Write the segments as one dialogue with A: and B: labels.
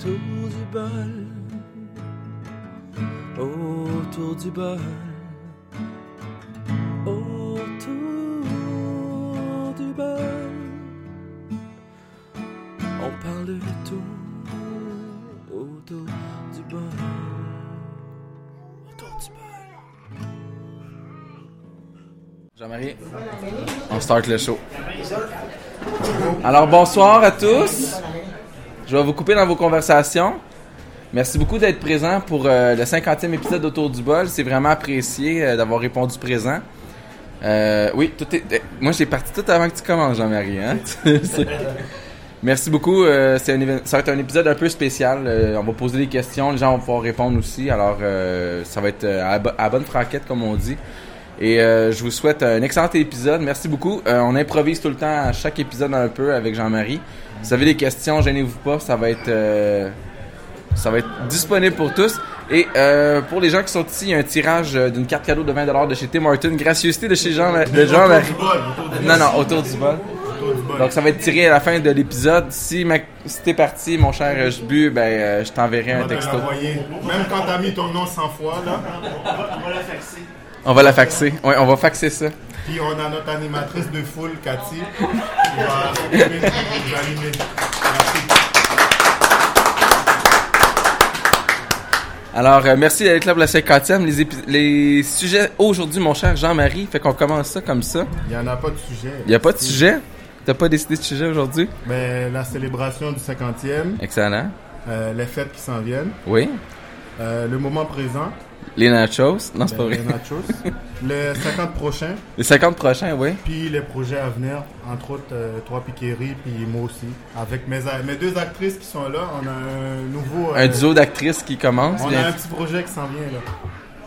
A: autour du bol, autour du bol, autour du bol. On parle de tout autour du bol, autour du bol. Jean-Marie, on start le show. Alors bonsoir à tous. Je vais vous couper dans vos conversations. Merci beaucoup d'être présent pour euh, le 50e épisode d'Autour du bol. C'est vraiment apprécié euh, d'avoir répondu présent. Euh, oui, tout est. Moi, j'ai parti tout avant que tu commences, Jean-Marie. Hein? Merci beaucoup. ça va être un épisode un peu spécial. On va poser des questions, les gens vont pouvoir répondre aussi. Alors, ça va être à, bonne franquette, comme on dit. Et euh, je vous souhaite un excellent épisode. Merci beaucoup. Euh, on improvise tout le temps à chaque épisode un peu avec Jean-Marie. Si vous avez des questions, gênez-vous pas. Ça va être, euh, ça va être disponible pour tous. Et euh, pour les gens qui sont ici, il y a un tirage d'une carte cadeau de 20$ de chez Tim Hortons. Gracieuseté de chez Jean, de Jean-Marie. Non, non, autour du bol. Donc ça va être tiré à la fin de l'épisode. Si, ma- si t'es parti, mon cher Jbu, ben euh, je t'enverrai un texto.
B: Même quand t'as mis ton nom 100 fois, là.
A: On va la faxer. Ouais, on va faxer ça.
B: Puis on a notre animatrice de foule, Cathy, qui va s'occuper de vous animer. Merci.
A: Alors, euh, merci d'être là pour la 50e. Les, les sujets aujourd'hui, mon cher Jean-Marie, fait qu'on commence ça comme ça.
B: Il n'y en a pas de sujet.
A: Il n'y a pas de sujet? T'as pas décidé de sujet aujourd'hui?
B: Mais la célébration du 50e,
A: Excellent.
B: euh, les fêtes qui s'en viennent,
A: Oui.
B: euh, le moment présent,
A: Les nachos? Non, c'est pas
B: ben,
A: vrai.
B: les nachos, les 50 prochains,
A: Les 50 prochains, oui.
B: puis les projets à venir, entre autres euh, Trois Piqueries, puis moi aussi. Avec mes, a- mes deux actrices qui sont là, on a un nouveau... euh,
A: Un duo d'actrices qui commence.
B: On a un petit projet qui s'en vient, là.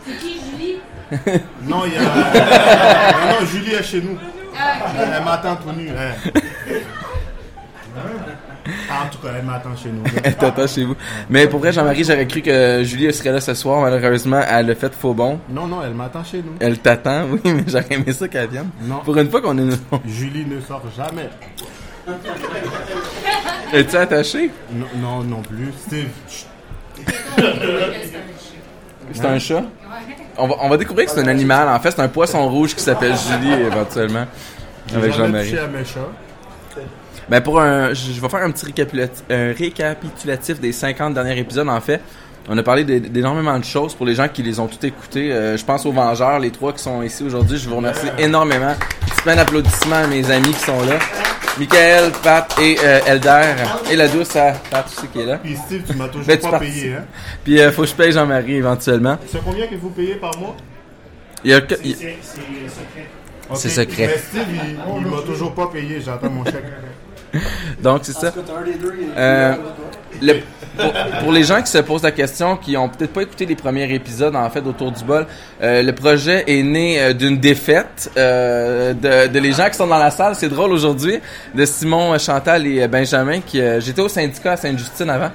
C: C'est qui, Julie?
B: Non, il y a. non, non, Julie est chez nous.
C: Ah.
B: Elle m'attend tout nu. hein. Ah, en tout cas, elle m'attend chez nous.
A: Elle t'attend chez vous. Mais pour vrai, Jean-Marie, j'aurais cru que Julie serait là ce soir. Malheureusement, elle a fait faux bon.
B: Non, non, elle m'attend chez nous.
A: Elle t'attend, oui, mais j'aurais aimé ça qu'elle vienne.
B: Non.
A: Pour une fois qu'on est...
B: Julie ne sort jamais.
A: Es-tu attaché?
B: Non, non, non plus. Steve.
A: C'est un chat? On va, on va découvrir que c'est un animal. En fait, c'est un poisson rouge qui s'appelle Julie, éventuellement. Avec Jean-Marie.
B: à mes chats.
A: Ben pour un, je je vais faire un petit récapitulatif, un récapitulatif des 50 derniers épisodes en fait. On a parlé d'é- d'énormément de choses pour les gens qui les ont tout écoutés. Euh, je pense aux Vengeurs, les trois qui sont ici aujourd'hui. Je vous remercie énormément. Petit plein d'applaudissements à mes amis qui sont là. Michael, Pat et euh, Elder. Et la douce à Pat aussi qui est là.
B: Puis Steve, tu m'as toujours
A: Ben, tu
B: pas payé. Hein?
A: Puis euh, faut que je paye Jean-Marie éventuellement.
B: C'est combien que vous payez par mois?
A: Il y a il-
B: Ok.
A: C'est secret.
B: Mais Steve, il, il m'a toujours pas payé. J'attends mon chèque.
A: donc c'est ça. Euh, le- pour, pour les gens qui se posent la question, qui ont peut-être pas écouté les premiers épisodes en fait autour du bol, euh, le projet est né euh, d'une défaite euh, de, de les gens qui sont dans la salle. C'est drôle aujourd'hui de Simon, Chantal et Benjamin. Qui euh, j'étais au syndicat à Sainte-Justine avant.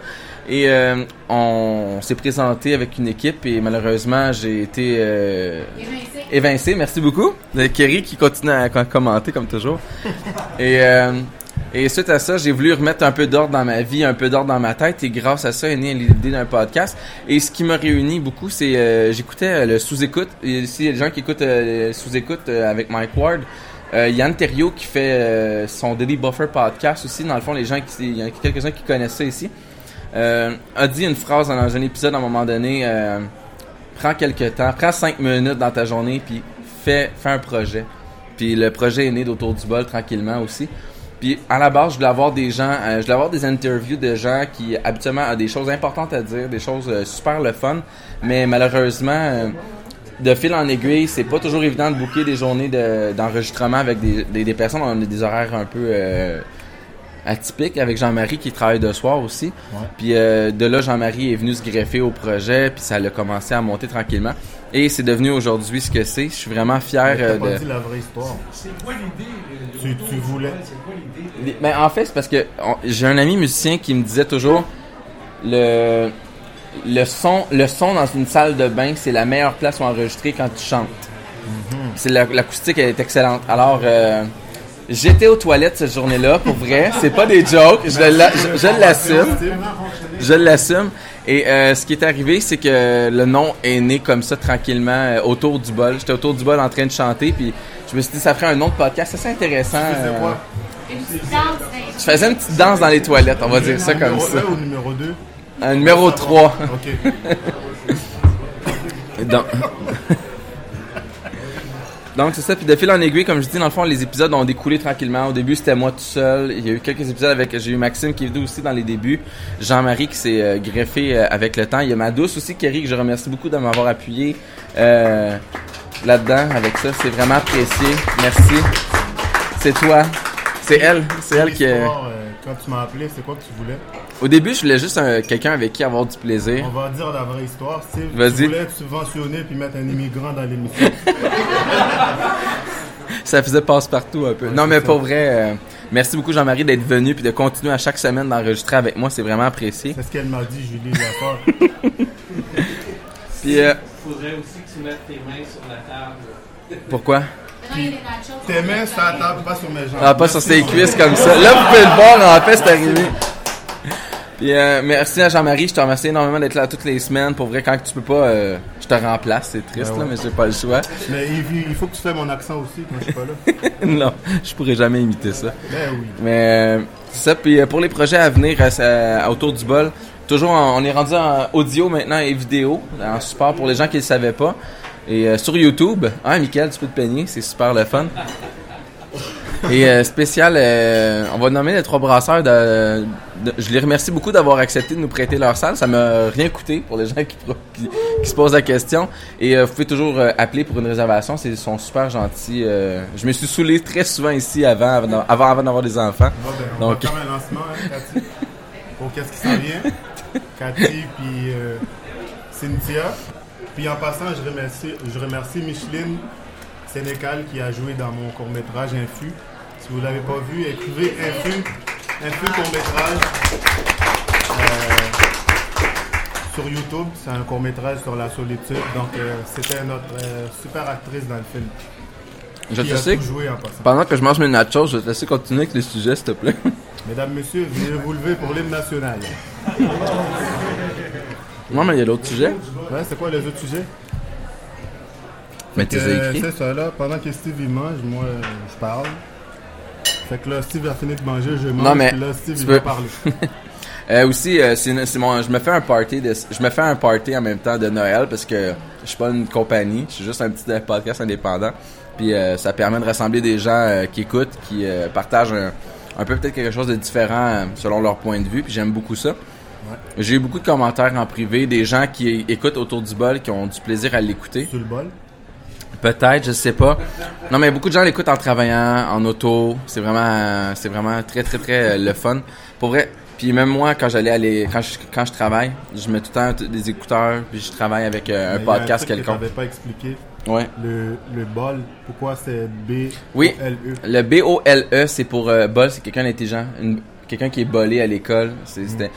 A: Et euh, on s'est présenté avec une équipe et malheureusement j'ai été euh,
C: Évincé.
A: évincé. Merci beaucoup. De Kerry qui continue à com- commenter comme toujours. Et, euh, et suite à ça, j'ai voulu remettre un peu d'ordre dans ma vie, un peu d'ordre dans ma tête. Et grâce à ça est née l'idée d'un podcast. Et ce qui m'a réuni beaucoup, c'est euh, j'écoutais euh, le sous-écoute. Ici, il y a des gens qui écoutent euh, sous-écoute euh, avec Mike Ward. Euh, Yann Terriot qui fait son Daily Buffer podcast aussi. Dans le fond, les gens qui, il y a quelques-uns qui connaissent ça ici. A dit une phrase dans un épisode à un moment donné. Prends quelques temps, prends cinq minutes dans ta journée, puis fais, fais un projet. Puis le projet est né d'autour du bol tranquillement aussi. Puis à la base, je voulais avoir des gens, euh, je voulais avoir des interviews de gens qui habituellement ont des choses importantes à dire, des choses euh, super le fun, mais malheureusement, euh, de fil en aiguille, c'est pas toujours évident de booker des journées de- d'enregistrement avec des, des, des personnes. On a des horaires un peu atypiques avec Jean-Marie qui travaille de soir aussi. Puis de là, Jean-Marie est venu se greffer au projet, puis ça a commencé à monter tranquillement. Et c'est devenu aujourd'hui ce que c'est. Je suis vraiment fier euh,
B: pas
A: de.
B: dit la vraie histoire.
D: C'est quoi l'idée? euh,
B: Tu, tu voulais.
D: C'est quoi l'idée?
A: Mais Ben, en fait, c'est parce que on- j'ai un ami musicien qui me disait toujours le le son le son dans une salle de bain, c'est la meilleure place pour enregistrer quand tu chantes. C'est la- l'acoustique elle est excellente. Alors euh, j'étais aux toilettes cette journée-là pour vrai, c'est pas des jokes, je l'a- l'assume. Je l'assume. Et euh, ce qui est arrivé, c'est que le nom est né comme ça tranquillement euh, autour du bol. J'étais autour du bol en train de chanter, puis je me suis dit ça ferait un nom de podcast assez intéressant. Euh,
C: Une petite danse.
A: je faisais une petite danse dans les toilettes, on va dire ça comme
B: Numéro
A: ça.
B: 1 ou numéro 2
A: Un numéro 3.
B: Ok.
A: Donc, Donc c'est ça. Puis de fil en aiguille, comme je dis, dans le fond, les épisodes ont découlé tranquillement. Au début, c'était moi tout seul. Il y a eu quelques épisodes avec. J'ai eu Maxime qui est venu aussi dans les débuts. Jean-Marie qui s'est euh, greffé euh, avec le temps. Il y a ma douce aussi, Kerry, que je remercie beaucoup de m'avoir appuyé euh, là-dedans avec ça. C'est vraiment apprécié. Merci. C'est toi. C'est elle. C'est elle qui.
B: Quand tu m'as appelé, c'est quoi que tu voulais?
A: Au début, je voulais juste un- quelqu'un avec qui avoir du plaisir.
B: On va dire la vraie histoire. Steve,
A: Vas-y.
B: tu voulais te subventionner puis mettre un immigrant dans l'émission.
A: Ça faisait passe-partout un peu.
B: Ouais,
A: non, mais
B: ça.
A: pour vrai, euh, merci beaucoup Jean-Marie d'être venu puis de continuer à chaque semaine d'enregistrer avec moi. C'est vraiment apprécié.
B: C'est ce qu'elle m'a dit, Julie Lafort.
A: Puis euh,
E: faudrait aussi que tu mettes tes mains sur la table.
A: pourquoi?
C: non, il y a des nachos.
B: Tes mains sur la table, pas sur mes jambes.
A: Ah, pas sur ses cuisses comme ça. Là, vous pouvez le voir, en fait, c'est arrivé. Puis, euh, merci à Jean-Marie, je te remercie énormément d'être là toutes les semaines. Pour vrai, quand tu peux pas, euh, je te remplace, c'est triste,
B: Ben ouais.
A: là, mais j'ai pas le choix.
B: Mais il, faut que tu fais mon accent aussi quand je suis pas là.
A: non, je pourrais jamais imiter ça.
B: Ben oui.
A: Mais euh, c'est ça. Puis euh, pour les projets à venir autour du bol, toujours en- on est rendu en audio maintenant et vidéo, en support pour les gens qui ne le savaient pas. Et euh, sur YouTube, ah Michael, tu peux te peigner, c'est super le fun. Et euh, spécial, euh, on va nommer les trois brasseurs. De, de- je les remercie beaucoup d'avoir accepté de nous prêter leur salle. Ça m'a rien coûté pour les gens qui, pro- qui, qui se posent la question. Et euh, vous pouvez toujours appeler pour une réservation. Ils sont super gentils. je me suis saoulé très souvent ici avant, avant, d'a- avant, avant d'avoir des enfants.
B: Bon, ben, on
A: Donc-
B: va faire un lancement, hein, Cathy. Pour qu'est-ce qui s'en vient. Cathy, puis Cynthia. Puis en passant, je remercie, je remercie Micheline Sénécal qui a joué dans mon court-métrage Infu. Si vous ne l'avez pas vu, écrivez Infu, Infu court-métrage. Euh, sur YouTube, c'est un court-métrage sur la solitude. Donc, euh, c'était notre euh, super actrice dans le film.
A: Je
B: qui
A: te
B: a
A: sais
B: tout joué en passant.
A: Pendant que je mange mes nachos, je vais te laisser continuer avec le sujet, s'il te plaît.
B: Mesdames, Messieurs, veuillez vous lever pour l'hymne national.
A: non, mais il y a d'autres sujets.
B: Ouais, c'est quoi les autres sujets?
A: Mais tu les as
B: Euh,
A: écrits.
B: C'est ça, là. Pendant que Steve il mange, moi, euh, je parle. Fait que là, Steve a fini de manger, je mange.
A: Non, mais
B: puis là, Steve, il
A: peux-
B: va parler.
A: Euh, aussi, euh, c'est mon, je me fais un party, de, je me fais un party en même temps de Noël parce que je suis pas une compagnie, je suis juste un petit podcast indépendant. Puis euh, ça permet de rassembler des gens qui écoutent, qui partagent un, un peu peut-être quelque chose de différent selon leur point de vue. Puis j'aime beaucoup ça. J'ai eu beaucoup de commentaires en privé, des gens qui écoutent autour du bol, qui ont du plaisir à l'écouter.
B: Sur le bol?
A: Peut-être, je sais pas. Non, mais beaucoup de gens l'écoutent en travaillant, en auto. C'est vraiment, c'est vraiment très, très, très euh, le fun. Pour vrai. Puis même moi, quand j'allais aller, quand je, quand je travaille, je mets tout le temps des écouteurs, puis je travaille avec euh, un
B: Mais il y a
A: podcast
B: truc que
A: quelconque.
B: pas expliqué.
A: Ouais.
B: Le, le bol, pourquoi c'est B
A: Oui. Le B-O-L-E, c'est pour euh, bol, c'est quelqu'un d'intelligent. Une- Quelqu'un qui est bolé à l'école. C'est- C'était,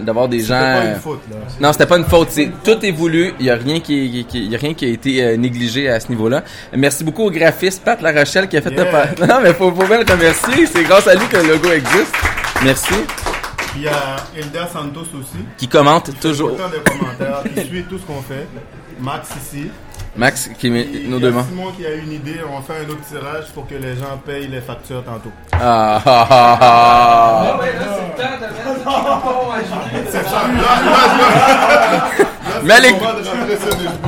A: d'avoir des gens.
B: C'était pas
A: euh,
B: une faute, là.
A: Non, c'était pas une faute. Tout est voulu. Il y a rien qui, y a rien qui a été euh, négligé à ce niveau-là. Merci beaucoup au graphiste Pat La Rochelle qui a fait
B: Yeah.
A: le Non, mais faut, faut bien le remercier. C'est grâce à lui que le logo existe. Merci.
B: Puis il y a Elda Santos aussi.
A: Qui commente toujours.
B: Autant de commentaires. Il suit tout ce qu'on fait. Max ici.
A: Max qui met
B: Il
A: nos
B: y a
A: deux mains.
B: Simon qui a une idée. On fait un autre tirage pour que les gens payent les factures tantôt.
A: Ah, ah, ah, ah.
E: ben là, c'est le temps de mettre à.
B: C'est ça. Là, c'est
A: les-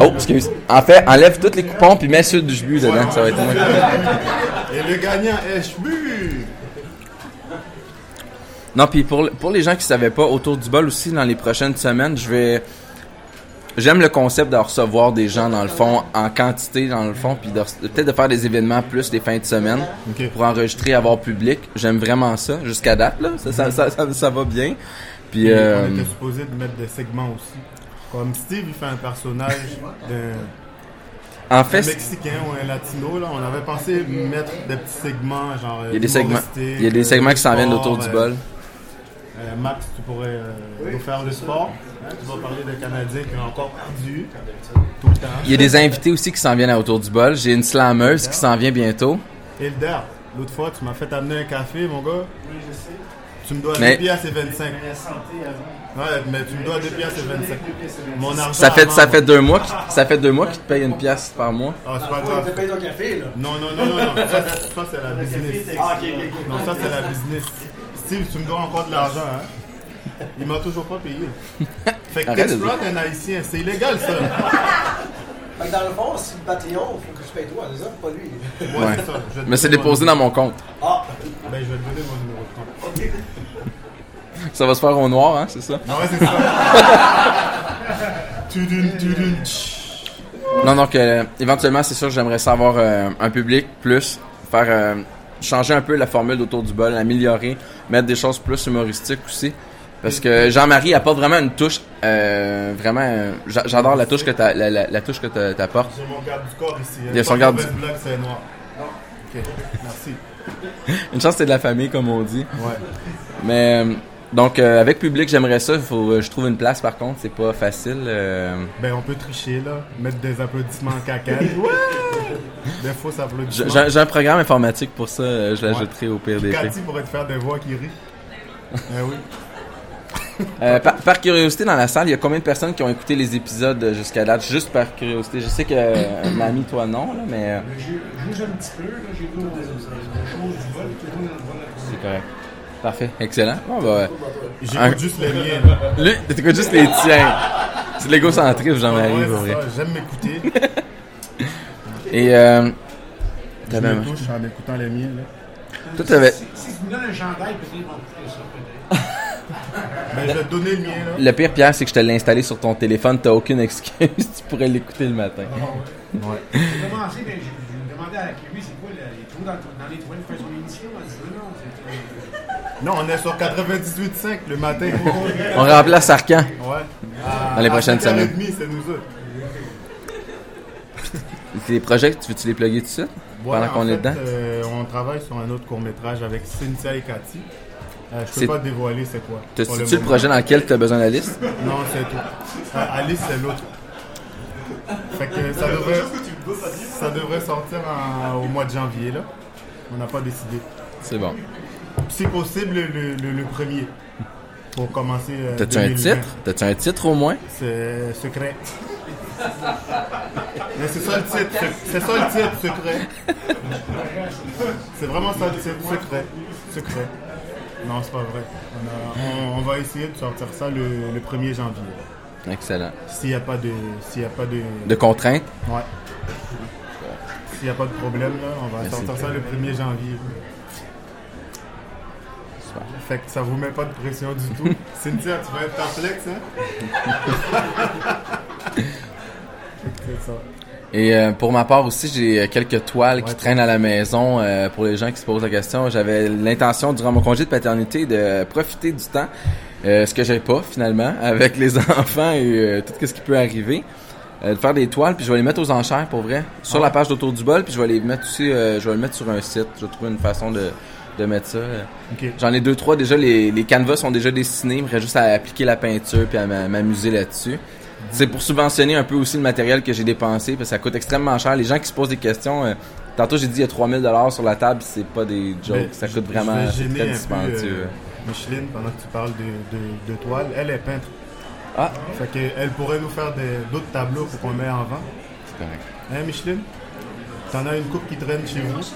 A: Oh, excuse. En fait, enlève tous les coupons puis mets ceux du jus dedans. Ça va être moi.
B: Et le gagnant est Chbu.
A: Non, puis pour, pour les gens qui savaient pas, autour du bol aussi, dans les prochaines semaines, je vais... J'aime le concept de recevoir des gens, dans le fond, en quantité, dans le fond, puis peut-être de faire des événements plus les fins de semaine pour enregistrer, avoir public. J'aime vraiment ça, jusqu'à date, là. Ça, ça, ça, ça, ça va bien. Puis, euh,
B: On était supposé de mettre des segments aussi. Comme Steve, il fait un personnage d'un
A: en fait,
B: Mexicain ou un Latino. Là. On avait pensé mettre des petits segments, genre.
A: il y a des segments, il y a des segments qui s'en viennent autour du bol.
B: Euh, Max, tu pourrais euh, nous faire le sport. Tu vas parler de Canadiens qui ont encore perdu tout le temps.
A: Il y a des invités aussi qui s'en viennent à autour du bol. J'ai une slameuse qui s'en vient bientôt.
B: Hilder, l'autre fois, tu m'as fait amener un café, mon gars. Tu me dois
A: Mais-
B: 2 piastres et 25. Ouais, mais tu me dois 2 piastres et 25. Mon argent.
A: Ça fait, ça fait deux mois, qu'il- ça fait deux mois qu'il te paye une pièce par mois.
B: Ah, c'est pas
D: On
B: grave.
D: te ton café, là.
B: Non, non, non, non, non. Ça, ça, c'est la business.
D: Ah, ok, ok, ok.
B: Non, ça, c'est la business. Steve, tu me dois encore de l'argent, hein? Il m'a toujours pas payé. Fait que t'exploites un haïtien. C'est illégal, ça.
D: Fait que dans le fond, si le Patreon, faut que tu payes toi, c'est ça? Pas lui.
B: Ouais,
A: Ouais.
B: c'est ça. Je
A: Mais c'est déposé dans mon compte.
D: Ah!
B: Ben, je vais te donner mon numéro de compte.
A: Ça va se faire au noir, hein, c'est ça?
B: Ah ouais, c'est ça. Tudun, tudun.
A: Non, donc, euh, éventuellement, c'est sûr que j'aimerais savoir euh, un public plus, faire euh, changer un peu la formule autour du bol, améliorer, mettre des choses plus humoristiques aussi. Parce que Jean-Marie apporte vraiment une touche, euh, vraiment, j'a- j'adore la touche que t'a- la, la, la touche que t'a- t'apportes.
B: J'ai mon garde du corps ici.
A: Il y a son
B: Pas de
A: garde du-
B: c'est noir. Ok, merci.
A: Une chance c'est de la famille, comme on dit.
B: Ouais.
A: Mais euh, donc euh, avec public, j'aimerais ça. Faut euh, je trouve une place par contre, c'est pas facile. euh.
B: Ben, on peut tricher, là. Mettre des applaudissements en caca. Ouais! Des faux applaudissements.
A: j'ai- j'ai un programme informatique pour ça. je l'ajouterai au pire des faits.
B: Cathy pourrait te faire des voix qui rient. Eh oui.
A: Euh, par, par curiosité, dans la salle, il y a combien de personnes qui ont écouté les épisodes jusqu'à date? Juste par curiosité. Je sais que euh, Mamie, toi non, là, mais euh,
E: J'ai joué un petit peu, là, j'ai vu la chose du vol, tout le monde dans le vol.
A: c'est correct. Parfait, excellent. Bon, bah, ouais.
B: J'écoute
A: Un-
B: juste les miens, là.
A: Lui, t'écoutes juste les tiens. C'est de l'égocentrisme, Jean-Marie,
B: Ouais,
A: pour vrai.
B: J'aime m'écouter.
A: Et euh,
B: Je me touche en écoutant les miens, là.
A: toi, t'avais-
E: Si, si tu me donnes un chandail, peut-être ils vont écouter ça, peut-être.
B: Ben, je vais te donner le mien, là.
A: Le pire, Pierre, c'est que je te l'ai installé sur ton téléphone. T'as aucune excuse. tu pourrais l'écouter le matin.
E: J'ai commencé, mais j'ai demandé à la Kiwi, c'est quoi là, les trous dans, dans les toilettes, faire son émission. Elle dit non,
B: on est sur 98.5 le matin.
A: On remplace Arcan.
B: Ouais. À-
A: Dans les
B: à
A: prochaines
B: 5h30, c'est nous autres.
A: Les projets, tu veux-tu les plugger tout de suite?
B: Ouais,
A: Pendant
B: en
A: qu'on est dedans?
B: euh, on travaille sur un autre court-métrage avec Cynthia et Cathy. Euh, je peux pas dévoiler c'est quoi.
A: T'as-tu le,
B: moment.
A: projet dans lequel tu as besoin liste?
B: Non, c'est tout. Euh, Alice, c'est l'autre. Fait que ça devrait, ça devrait sortir en- au mois de janvier, là. On n'a pas décidé.
A: C'est bon.
B: Si possible, le, le, le premier. Pour commencer. euh,
A: T'as-tu un
B: 2020.
A: titre? T'as-tu un titre au moins?
B: C'est secret. Mais c'est ça le titre. C'est ça le titre, secret. C'est vraiment ça le titre, secret. Secret. Non, c'est pas vrai. On, a- on- on va essayer de sortir ça le, le 1er janvier.
A: Excellent.
B: S'il n'y a pas de. S'il y a pas de.
A: De contraintes?
B: Ouais. S'il n'y a pas de problème, là, on va sortir ça le 1er janvier.
A: Super.
B: Fait que ça vous met pas de pression du tout. Cynthia, tu vas être perplexe, hein? C'est ça.
A: Et euh, pour ma part aussi, j'ai euh, quelques toiles qui traînent à la maison euh, pour les gens qui se posent la question. J'avais l'intention, durant mon congé de paternité, de profiter du temps, euh, ce que j'ai pas finalement, avec les enfants et euh, tout ce qui peut arriver. euh, de faire des toiles, puis je vais les mettre aux enchères pour vrai, sur la page d'Autour du bol, puis je vais les mettre aussi, euh, je vais le mettre sur un site. Je vais trouver une façon de, de mettre ça. euh.
B: Ok.
A: J'en ai deux, trois déjà, les, les canevas sont déjà dessinés, il me reste juste à appliquer la peinture puis à m'a- m'amuser là-dessus. C'est pour subventionner un peu aussi le matériel que j'ai dépensé, parce que ça coûte extrêmement cher. Les gens qui se posent des questions, euh, tantôt j'ai dit il y a 3000 dollars sur la table, c'est pas des jokes,
B: Ben,
A: ça coûte vraiment, très
B: peu
A: dispendieux.
B: euh, Micheline pendant que tu parles de, de, de toile. Elle est peintre.
A: Ah,
B: Fait qu'elle pourrait nous faire d'autres tableaux pour qu'on met en vente.
A: c'est correct.
B: Hein, Micheline? T'en as une coupe qui traîne chez vous?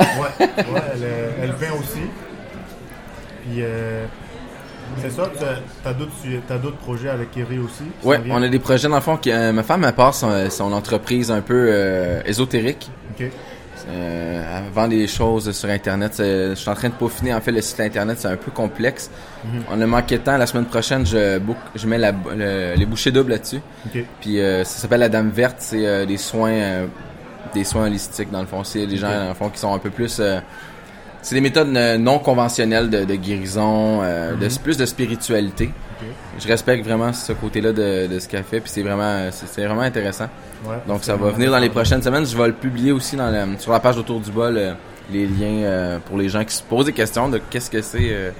B: Ouais, ouais elle, euh, elle peint aussi. Puis, euh, c'est ça, tu as- t'as d'autres projets avec Kerry aussi? viennent?
A: on a des projets dans le fond. qui- euh, ma femme elle part son, son entreprise un peu euh, ésotérique.
B: Ok.
A: Euh, elle vend des choses sur Internet. Je suis en train de peaufiner. En fait, le site Internet, c'est un peu complexe. On a manqué de temps. La semaine prochaine, je, book, je mets la, le- les bouchées doubles là-dessus.
B: Ok.
A: Puis euh, ça s'appelle la Dame Verte. C'est des soins des soins holistiques, dans le fond. C'est des gens, dans le fond, qui sont un peu plus... c'est des méthodes euh, non conventionnelles de, de guérison, euh, de, plus de spiritualité. Je respecte vraiment ce côté-là de, de ce qu'elle fait. Puis c'est vraiment, c'est vraiment intéressant.
B: Ouais.
A: Donc ça va venir dans les prochaines semaines. Je vais le publier aussi dans le- sur la page autour du bol, euh, les liens euh, pour les gens qui se posent des questions de qu'est-ce que c'est euh,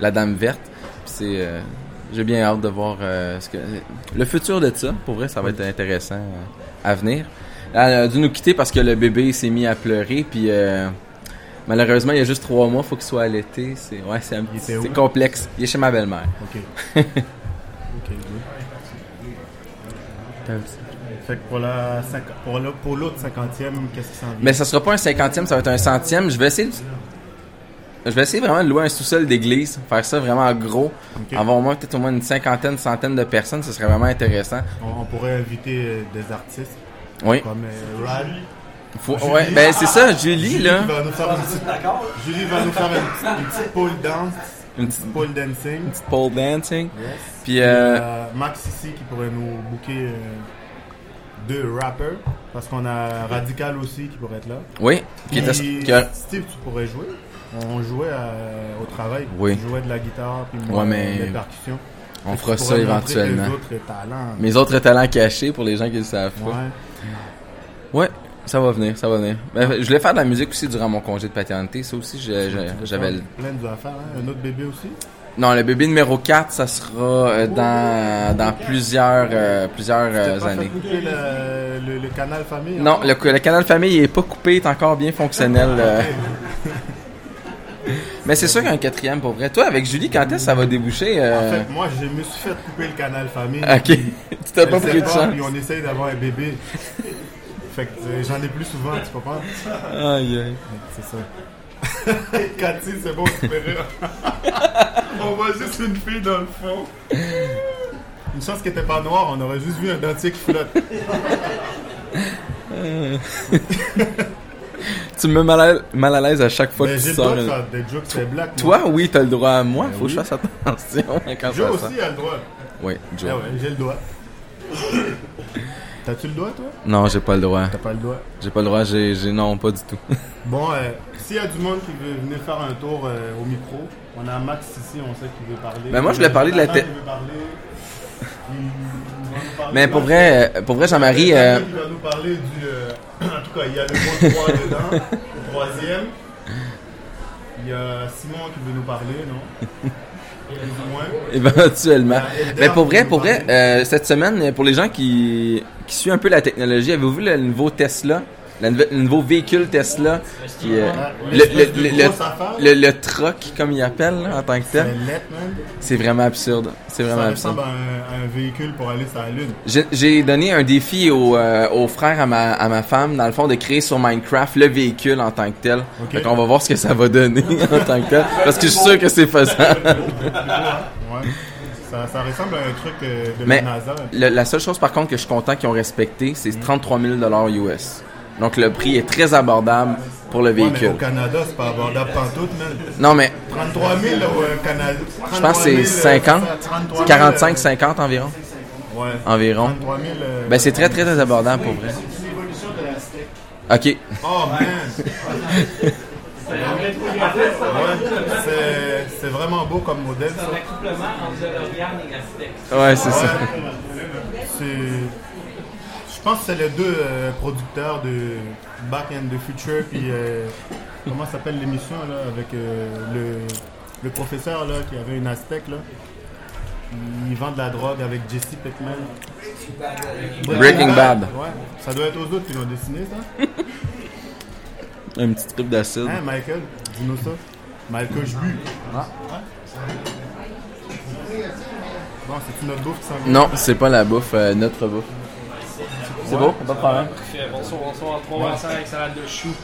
A: la Dame Verte. C'est, euh, j'ai bien hâte de voir euh, ce que le futur de ça. Pour vrai, ça va être intéressant euh, à venir. Elle a dû nous quitter parce que le bébé s'est mis à pleurer. Puis euh, Malheureusement, il y a juste trois mois, faut qu'il soit allaité. C'est ouais, c'est
B: Il
A: complexe. Il est chez ma belle-mère.
B: Ok. ok. Fait que pour la pour l'autre cinquantième, qu'est-ce qui s'en vient?
A: Mais ça sera pas un cinquantième, ça va être un centième. Je vais essayer de... Je vais essayer vraiment de louer un sous-sol d'église, faire ça vraiment gros,
B: Ok.
A: avoir au moins peut-être au moins une cinquantaine, centaine de personnes, ce serait vraiment intéressant.
B: On, on pourrait inviter des artistes
A: Oui.
B: comme euh, Rad.
A: Faut, ouais, ben c'est ça, Julie là,
B: va nous faire une petite,
D: D'accord?
B: Julie va nous faire une petite, une petite pole dance,
A: une petite
B: pole dancing.
A: pole dancing.
B: Yes.
A: Puis euh,
B: Euh, Max ici qui pourrait nous booker euh, deux rappers parce qu'on a Radical aussi qui pourrait être là.
A: oui, qui a-
B: Steve, tu pourrais jouer. On jouait à- au travail.
A: Oui.
B: Tu jouais de la guitare puis moi
A: Ouais, mais
B: des percussions.
A: on fera ça éventuellement.
B: autres talents.
A: Mes autres talents cachés pour les gens qui le savent pas.
B: Ouais.
A: Ça va venir, ça va venir. Ben, je voulais faire de la musique aussi durant mon congé de paternité. Ça aussi, j'avais le...
B: plein de affaires. Hein? Un autre bébé aussi?
A: Non, le bébé numéro 4, ça sera euh, dans, dans plusieurs, euh, plusieurs euh,
B: pas fait
A: années.
B: couper le, le- le canal famille.
A: Non, le, le canal famille il est pas coupé, il est encore bien fonctionnel. euh. Mais c'est sûr qu'un quatrième pour vrai. Toi, avec Julie, quand est-ce que ça va déboucher?
B: En fait, moi, je me suis fait couper le canal famille.
A: Ok, tu t'as pas pris de chance.
B: Puis on essaye d'avoir un bébé. Fait que euh, j'en ai plus souvent, tu comprends?
A: Aïe, aïe.
B: C'est ça. Cathy, c'est bon, rire. on voit juste une fille dans le fond. Une chance qu'elle était pas noire, on aurait juste vu un dentier qui flotte.
A: Tu me mets mal à, mal à l'aise à chaque fois
B: Mais
A: que
B: j'ai
A: tu
B: le
A: sors.
B: droit de
A: une-
B: faire des jokes, c'est black.
A: Toi, oui, t'as le droit à moi.
B: Ben
A: Faut que je
B: oui.
A: fasse attention quand
B: Joe aussi a le droit.
A: Oui,
B: Ah
A: Joe.
B: ouais, j'ai le droit. T'as-tu le droit, toi?
A: Non, j'ai pas le droit.
B: T'as pas le droit.
A: J'ai pas le droit, j'ai, j'ai non, pas du tout.
B: Bon, euh, s'il y a du monde qui veut venir faire un tour euh, au micro, on a Max ici, on sait qu'il veut parler.
A: Ben, moi, je voulais parler de la
B: Nathan
A: te-
B: qui veut parler. Il- il va nous parler.
A: Mais pour vrai, euh, pour vrai, Jean-Marie, euh,
B: Il va nous parler du. euh, en tout cas, il y a le mot 3 dedans, le troisième. Il y a Simon qui veut nous parler, non?
A: éventuellement.
B: Elder
A: Mais pour
B: qui
A: vrai, pour vrai, euh, cette semaine, pour les gens qui, qui suivent un peu la technologie, avez-vous vu le nouveau Tesla? Le, nouveau véhicule Tesla? Qui, euh, le, truck, comme il appelle, là, en tant que tel. C'est vraiment absurde. C'est
B: Ça
A: vraiment absurde.
B: ressemble à un, véhicule pour aller sur la Lune.
A: J'ai- donné un défi au, euh, au frère à ma, à ma femme, dans le fond, de créer sur Minecraft le véhicule en tant que tel. Fait qu'on va voir ce que ça va donner en tant que tel. Parce que je suis sûr que c'est faisable.
B: Ouais. Ça, ça ressemble à un truc euh, de
A: Mais
B: la NASA.
A: le- la seule chose par contre que je suis content qu'ils ont respecté, c'est 33 000 US. Donc le prix est très abordable pour le
B: Ouais, mais
A: véhicule.
B: au Canada, c'est pas abordable pantoute, man.
A: Non mais
B: 33 000 au euh, Canada.
A: je pense que c'est 50, 45, 50 environ.
B: Ouais.
A: Environ.
B: 33 000. euh,
A: Ben c'est très très très abordable pour vrai. Ok.
B: Oh, man! ouais, c'est- c'est vraiment beau comme modèle, ça.
A: Ouais, c'est ça.
B: Ouais. C'est- Je pense que c'est les deux euh, producteurs de Back and the Future, puis euh, comment s'appelle l'émission là avec euh, le, le professeur là qui avait une Aztec là. Il vend de la drogue avec Jesse Pickman.
A: Breaking Bad.
B: Ouais, ça doit être aux autres qui l'ont dessiné ça.
A: Un petit truc d'acide.
B: Hein, Michael, dis-nous ça. Michael Jbu.
A: Ah.
B: Bon, c'est bouffe qui s'en vient.
A: Non, c'est pas la bouffe, euh, notre bouffe. C'est beau, pas de problème.
F: Bonsoir, bonsoir. Trois croissants avec salade de choux.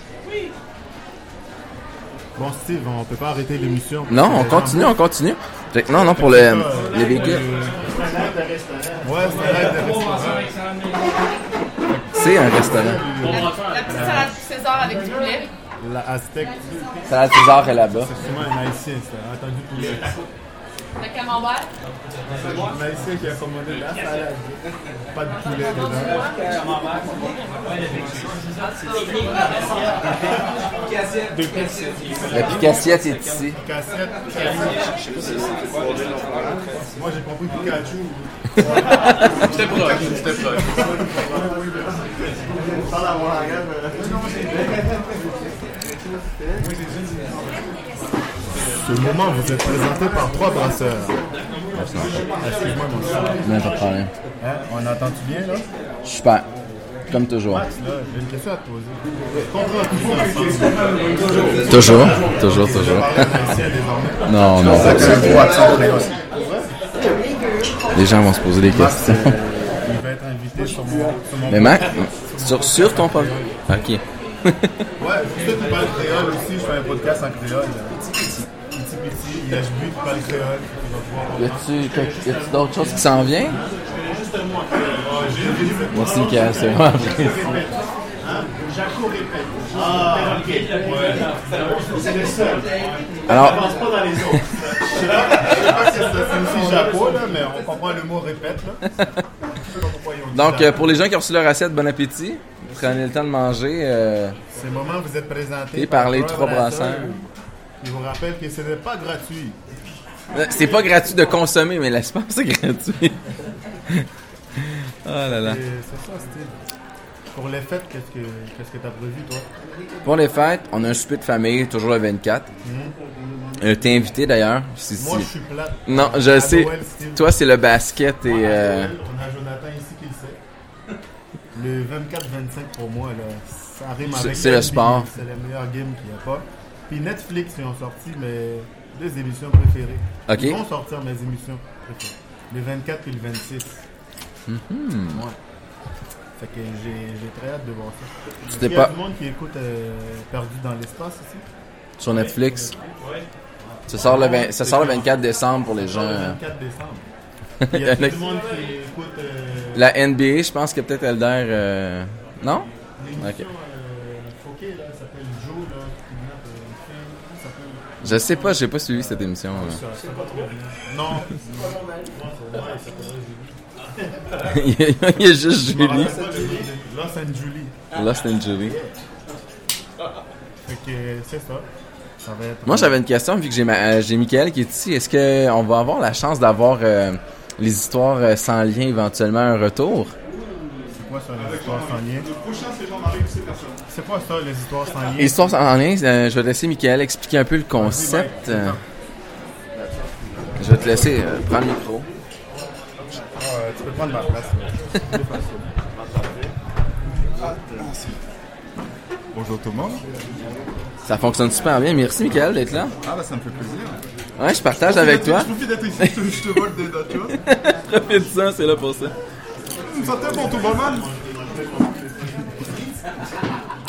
B: Bon, Steve, on peut pas arrêter l'émission.
A: Non, on continue, on continue. Non, non, pour le, les véhicules.
B: Ouais, c'est l'aide de restaurant.
A: C'est un restaurant.
G: La petite salade César avec du poulet.
B: La Aztec,
A: Salade César est là-bas.
B: c'est sûrement un haïtien, ça. Entendu poulet.
G: Le camembert?
B: Un haïtien qui a commandé la salade. Pas de poulet dedans.
A: La picassiette est ici.
B: Cassette. Moi, j'ai compris Pikachu.
F: J'étais proche, j'étais proche.
B: Parle à mon langage. Ce moment vous est présenté par trois brasseurs. Excuse-moi, mon.
A: Non, pas de problème.
B: Hein, on entend-tu bien, là?
A: Super. comme toujours.
B: Max, là, j'ai une question à te poser.
A: Toujours, toujours, toujours. Non, non, pas. Les gens vont se poser des questions.
B: Il va être invité sur mon, sur mon
A: Mais Mac, sur, sur ton podcast. Ok.
B: Ouais, tu sais, tu parles créole aussi, je fais un podcast en créole. Y
A: a-tu d'autres choses qui s'en viennent? Merci, Michael, c'est vraiment apprécié. Alors,
B: Je sais pas si c'est aussi Japon, mais on comprend le mot répète. Pas
A: donc, euh, pour les gens qui ont reçu leur assiette, bon appétit. Prenez le temps de manger. euh,
B: C'est le moment où vous êtes présenté
A: Et par les trois
B: Brasseur.
A: brasseurs.
B: Je vous rappelle que ce n'est pas gratuit.
A: euh, c'est pas gratuit de consommer, mais l'espace, c'est gratuit. oh là là.
B: C'est ça, Steve. Pour les fêtes, qu'est-ce que qu'est-ce que t'as prévu, toi?
A: Pour les fêtes, on a un souper de famille, toujours le 24. Euh, T'es invité d'ailleurs. Si,
B: Moi,
A: si-
B: je suis plate.
A: Non, je
B: À
A: sais.
B: Noël.
A: Toi, c'est le basket et. euh,
B: On a Jonathan ici qui le sait. Le 24-25 pour moi, là, ça rime
A: C'est-
B: avec
A: c'est le sport.
B: C'est le meilleur game qu'il n'y a pas. Puis Netflix, ils ont sorti mes deux émissions préférées.
A: Ok.
B: Ils vont sortir mes émissions préférées. Le 24 et le 26.
A: Mhm.
B: Ouais. Fait que j'ai j'ai très hâte de voir ça. Est-ce
A: C'était
B: qu'il y a
A: pas-
B: du monde qui écoute euh, Perdu dans l'espace ici?
A: sur Netflix? Ça sort, le 20 ça sort le 24 décembre pour les gens.
B: Le
A: euh,
B: 24 décembre. Il y a du monde qui écoute euh,
A: La NBA, je pense que peut-être Elder. euh, Non? Ok.
B: euh, Foquet, là, ça s'appelle Joe, là, qui kidnappe euh, une fille. Comment ça s'appelle?
A: Je sais pas, j'ai pas suivi cette émission.
B: Non.
A: Il y a- il y a juste Julie.
B: Lost and Julie.
A: Lost and Julie.
B: Fait que c'est ça. Ça va être.
A: Moi, j'avais une question, vu que j'ai ma- euh, j'ai Michael qui est ici. Est-ce qu'on va avoir la chance d'avoir euh, les histoires euh, sans lien éventuellement un retour?
B: C'est quoi ça, les histoires sans lien? C'est quoi ça, les histoires sans lien?
A: Histoires sans lien, euh, je vais laisser Michael expliquer un peu le concept. Euh, Je vais te laisser euh, prendre le micro.
B: Ah, ouais, tu peux prendre ma place.
H: Bonjour tout le monde.
A: Ça fonctionne super bien. Merci, Michael, d'être là.
H: Ah bah ça me fait plaisir.
A: Ouais, je partage avec toi.
H: Je profite d'être ici, je te, vole des nachos.
A: Profite ça, c'est là pour ça.
H: Santé bon tout bon man.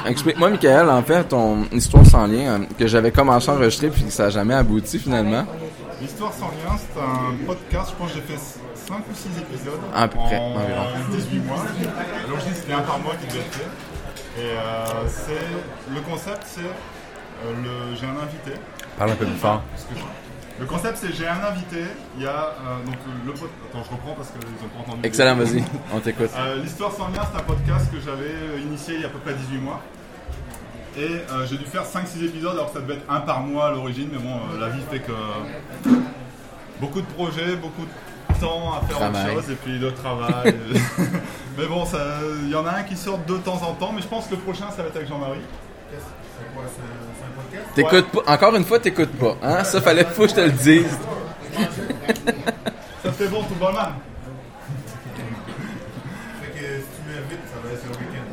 A: Explique-moi, Michael, en fait, ton histoire sans lien euh, que j'avais commencé à enregistrer puis que ça n'a jamais abouti finalement.
H: L'histoire sans lien, c'est un podcast, je pense que j'ai fait 5 ou 6 épisodes.
A: À peu près,
H: en
A: environ.
H: 18 mois. À l'origine c'était un par mois qui devait être fait. Et euh, c'est, le concept c'est, euh, le, j'ai un invité.
A: Parle un peu plus fort.
H: Parce que je- le concept c'est j'ai un invité, il y a euh, donc le pod- Attends je reprends parce qu'ils ont pas entendu.
A: Excellent, vas-y, on t'écoute.
H: Euh, L'histoire sans lien, c'est un podcast que j'avais euh, initié il y a à peu près 18 mois. Et euh, j'ai dû faire 5-6 épisodes, alors que ça devait être un par mois à l'origine, mais bon, euh, la vie fait que beaucoup de projets, beaucoup de temps à faire
A: Travail.
H: autre chose, et puis le travail. mais bon, ça- il y en a un qui sort de temps en temps, mais je pense que le prochain, ça va être avec Jean-Marie.
B: C'est quoi,
A: T'écoutes pas, encore une fois, t'écoutes pas, hein? Ça fallait, faut que je te le dise.
H: Ça fait bon, tout bon man.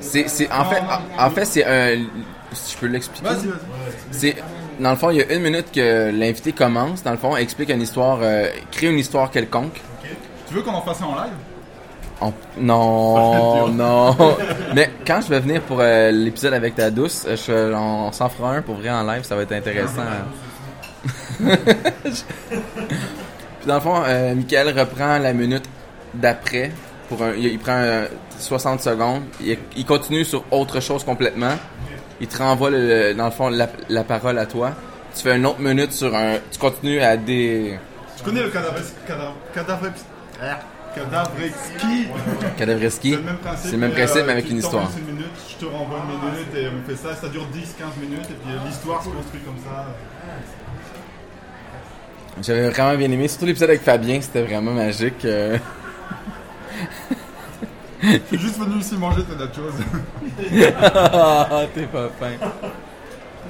A: C'est, c'est, en fait, en, fait, c'est un, si je peux l'expliquer.
H: Vas-y, vas-y.
A: C'est, dans le fond, il y a une minute que l'invité commence, dans le fond, explique une histoire, euh, crée une histoire quelconque.
H: Tu veux qu'on en fasse en live?
A: On- Non, non. Mais quand je vais venir pour euh, l'épisode avec ta douce, euh, je- on s'en fera un pour vrai en live, ça va être intéressant. Puis dans le fond, euh, Michael reprend la minute d'après. Pour un, il, prend euh, 60 secondes. Il, il continue sur autre chose complètement. Il te renvoie, le- dans le fond, la, la parole à toi. Tu fais une autre minute sur un... Tu continues à des...
H: Tu connais le cadavre... cadavre... cadavre... Cadavreski
A: Cadavreski.
H: C'est le même principe.
A: C'est le même
H: mais,
A: principe,
H: euh,
A: mais avec une histoire.
H: t'envoies une minute, je te renvoie une minute et on fait ça. Ça dure 10-15 minutes et puis euh, l'histoire se construit comme ça.
A: J'avais vraiment bien aimé, surtout l'épisode avec Fabien, c'était vraiment magique. euh.
H: Je suis juste venu ici manger tes nachos.
A: Ah, t'es pas fin.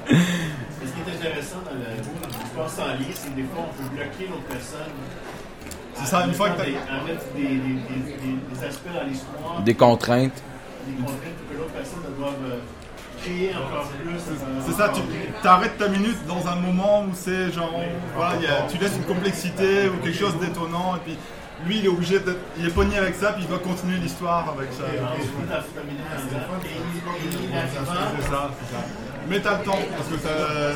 I: Ce qui est intéressant dans le- dans l'histoire sans lien, c'est que des fois, on peut bloquer l'autre personne.
H: C'est ça, une fois que
I: À mettre des, des, des, des- des aspects dans l'histoire.
A: Des contraintes.
I: des contraintes que l'autre personne doive euh, créer encore plus. euh,
H: C'est ça, tu arrêtes ta minute dans un moment où c'est genre, voilà, il y a- tu laisses une complexité ou quelque chose d'étonnant, et puis lui il est obligé d'être, il est pogné avec ça, puis il doit continuer l'histoire avec ça.
I: il arrivant,
H: C'est ça, c'est ça. Mais t'as le temps, parce que ça-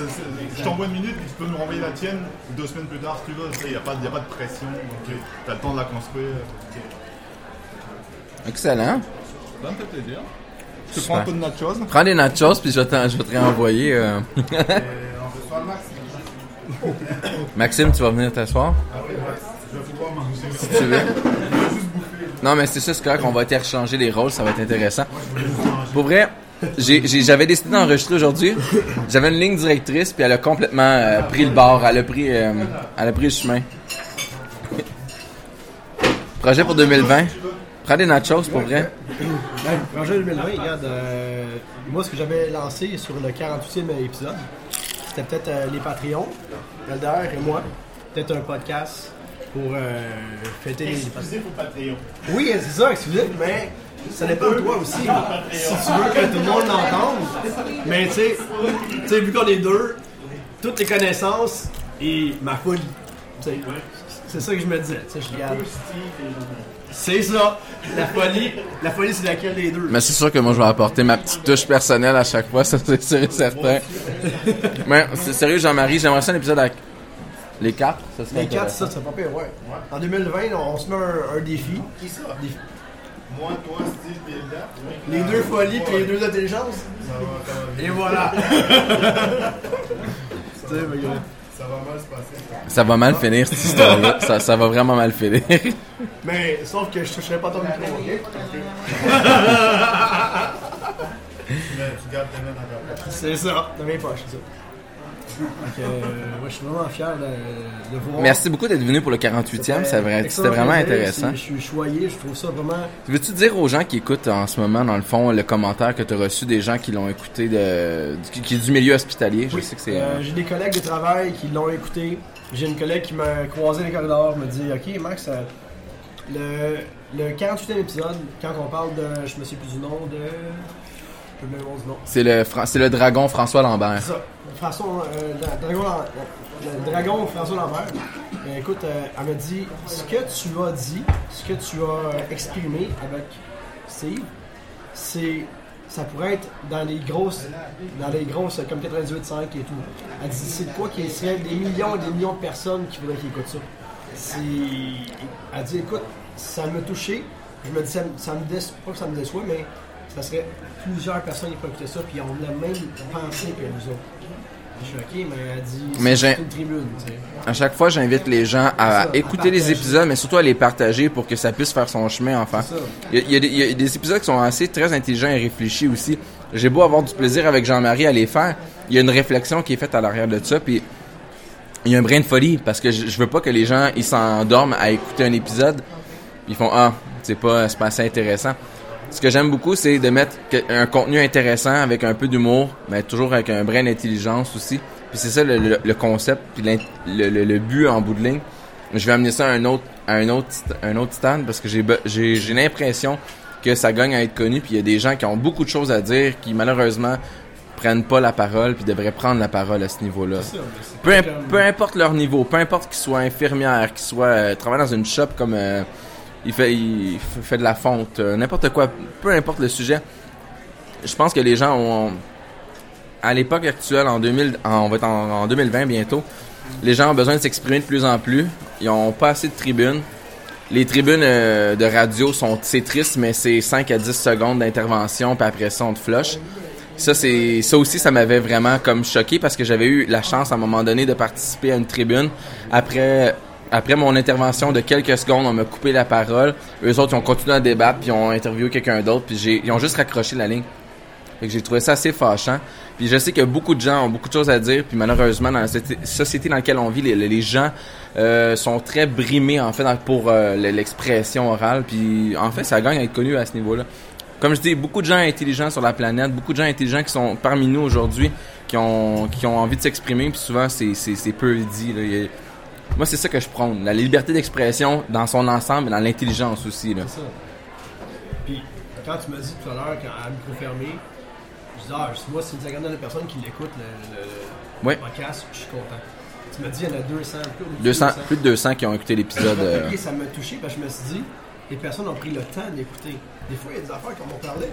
H: je t'envoie une minute, puis tu peux me renvoyer la tienne deux semaines plus tard si tu veux, il n'y a, pas- y a pas de pression, donc tu as le temps de la construire.
A: Excellent.
H: Ça me fait plaisir. Tu
A: Super.
H: prends un peu de nachos?
A: Prends des nachos, puis je vais, t'en- je vais te réenvoyer. euh.
B: Et on reçoit Max.
A: Maxime, tu vas venir t'asseoir? Si tu veux. Non, mais c'est ça, c'est correct, on va interchanger les rôles, ça va être intéressant. Pour vrai, j'avais décidé d'enregistrer aujourd'hui. J'avais une ligne directrice, puis elle a complètement euh, pris le bord. Elle a pris, euh, elle a pris le chemin. Projet pour 2020. Prends des nachos, pour vrai.
D: Ben, projet 2020, regarde, euh, moi ce que j'avais lancé sur le 48e épisode, c'était peut-être euh, les Patreons, Elder et moi, peut-être un podcast pour euh, fêter les
I: exclusif au Patreon.
D: Oui, c'est ça, excusez, mais ça dépend de toi aussi. Si tu veux que tout le monde l'entende, mais tu sais, tu sais, vu qu'on est deux, toutes les connaissances et ma folie. tu sais, C'est ça que je me disais, tu sais, je regarde. C'est ça, la folie, la folie c'est laquelle des deux?
A: Mais c'est sûr que moi, je vais apporter ma petite touche personnelle à chaque fois, ça c'est sûr et certain. Mais c'est sérieux, Jean-Marie, j'aimerais ça un épisode avec les quatre. Ça serait
D: Les quatre, ça, c'est pas pire, ouais. En 2020, on, on se met un, un défi.
I: Qui ça?
D: Défi.
I: Moi, toi, Steve, et Elda.
D: Les deux folies puis les deux intelligences.
B: Ça va, ça va
D: Et
B: bien.
D: voilà. Sais, mais, euh,
B: Ça va mal se passer.
A: Ça va mal finir, cette histoire-là. Ça, ça va vraiment mal finir.
D: Mais sauf que je toucherai pas ton micro, ok?
B: Mais tu gardes tes mains dans ta poche.
D: C'est ça, dans mes poches, c'est ça. Donc, euh, je suis vraiment fier de, de voir.
A: Merci beaucoup d'être venu pour le 48e. Ça vrai- C'était vraiment intéressant.
D: Je suis choyé, je trouve ça vraiment.
A: Veux-tu dire aux gens qui écoutent en ce moment, dans le fond, le commentaire que tu as reçu des gens qui l'ont écouté, de, qui, qui est du milieu hospitalier? Je sais que c'est.
D: Euh, J'ai des collègues de travail qui l'ont écouté. J'ai une collègue qui m'a croisé dans les corridors, me dit Ok, Max, euh, le, le 48e épisode, quand on parle de. Je me souviens plus du nom de.
A: C'est le, c'est le dragon François Lambert.
D: C'est ça. François, euh, Dra- Dragon, Lam- le dragon François Lambert. Euh, écoute, euh, elle m'a dit ce que tu as dit, ce que tu as euh, exprimé avec Steve, c'est ça pourrait être dans les grosses dans les grosses euh, comme 98.5 et tout. Elle dit c'est quoi qui serait des millions et des millions de personnes qui voudraient qu'ils écoutent ça. Elle dit écoute, ça m'a touché. Je me dis ça, me- déçoit, pas ça me déçoit, mais ça serait plusieurs personnes qui pourraient écouter ça, puis on a même pensé que nous autres. Je suis ok, mais elle dit
A: Mais j'ai-
D: une tribune, tu sais.
A: À chaque fois, j'invite les gens à
D: ça,
A: écouter
D: à
A: les épisodes, mais surtout à les partager pour que ça puisse faire son chemin enfin. Il y, a, il y a des- épisodes qui sont assez très intelligents et réfléchis aussi. J'ai beau avoir du plaisir avec Jean-Marie à les faire, il y a une réflexion qui est faite à l'arrière de ça, puis il y a un brin de folie parce que je, je veux pas que les gens ils s'endorment à écouter un épisode, puis ils font ah c'est pas c'est pas assez intéressant. Ce que j'aime beaucoup, c'est de mettre un contenu intéressant avec un peu d'humour, mais toujours avec un brin d'intelligence aussi. Puis c'est ça le, le- le concept, puis le, but en bout de ligne. Je vais amener ça à un autre, à un autre, st- un autre stand parce que j'ai, l'impression que ça gagne à être connu. Puis il y a des gens qui ont beaucoup de choses à dire, qui malheureusement prennent pas la parole, puis devraient prendre la parole à ce niveau-là. Peu importe leur niveau, peu importe qu'ils soient infirmières, qu'ils soient euh, travaillent dans une shop comme euh, il fait il fait de la fonte, euh, n'importe quoi, peu importe le sujet. Je pense que les gens ont à l'époque actuelle en 2000 en- on va être en, en 2020 bientôt, les gens ont besoin de s'exprimer de plus en plus. Ils ont pas assez de tribunes. Les tribunes euh, de radio sont c'est triste mais c'est 5 à 10 secondes d'intervention puis après ça on te flush. Ça c'est ça aussi ça m'avait vraiment comme choqué parce que j'avais eu la chance à un moment donné de participer à une tribune après après mon intervention de quelques secondes, on m'a coupé la parole. Eux autres ils ont continué à débattre puis ils ont interviewé quelqu'un d'autre puis ils ont juste raccroché la ligne. Fait que j'ai trouvé ça assez fâchant. Puis je sais que beaucoup de gens ont beaucoup de choses à dire. Puis malheureusement, dans la soci- société dans laquelle on vit, les, gens euh, sont très brimés en fait pour euh, l'expression orale. Puis en fait, ça gagne à être connu à ce niveau-là. Comme je dis, beaucoup de gens intelligents sur la planète, beaucoup de gens intelligents qui sont parmi nous aujourd'hui, qui ont qui ont envie de s'exprimer. Puis souvent, c'est peu dit. là. Moi, c'est ça que je prône, la liberté d'expression dans son ensemble, et dans l'intelligence aussi. Là.
D: C'est ça. Puis, quand tu m'as dit tout à l'heure, quand à micro fermé, je dis, ah, moi, c'est une cinquantaine de personnes qui l'écoutent, le, le- le
A: Ouais.
D: podcast, je suis content. Tu m'as dit, il y en a 200, plus, de
A: 200, plus de 200 qui ont écouté l'épisode. euh,
D: ça m'a touché parce que je me suis dit, les personnes ont pris le temps d'écouter. Des fois, il y a des affaires comme on parlait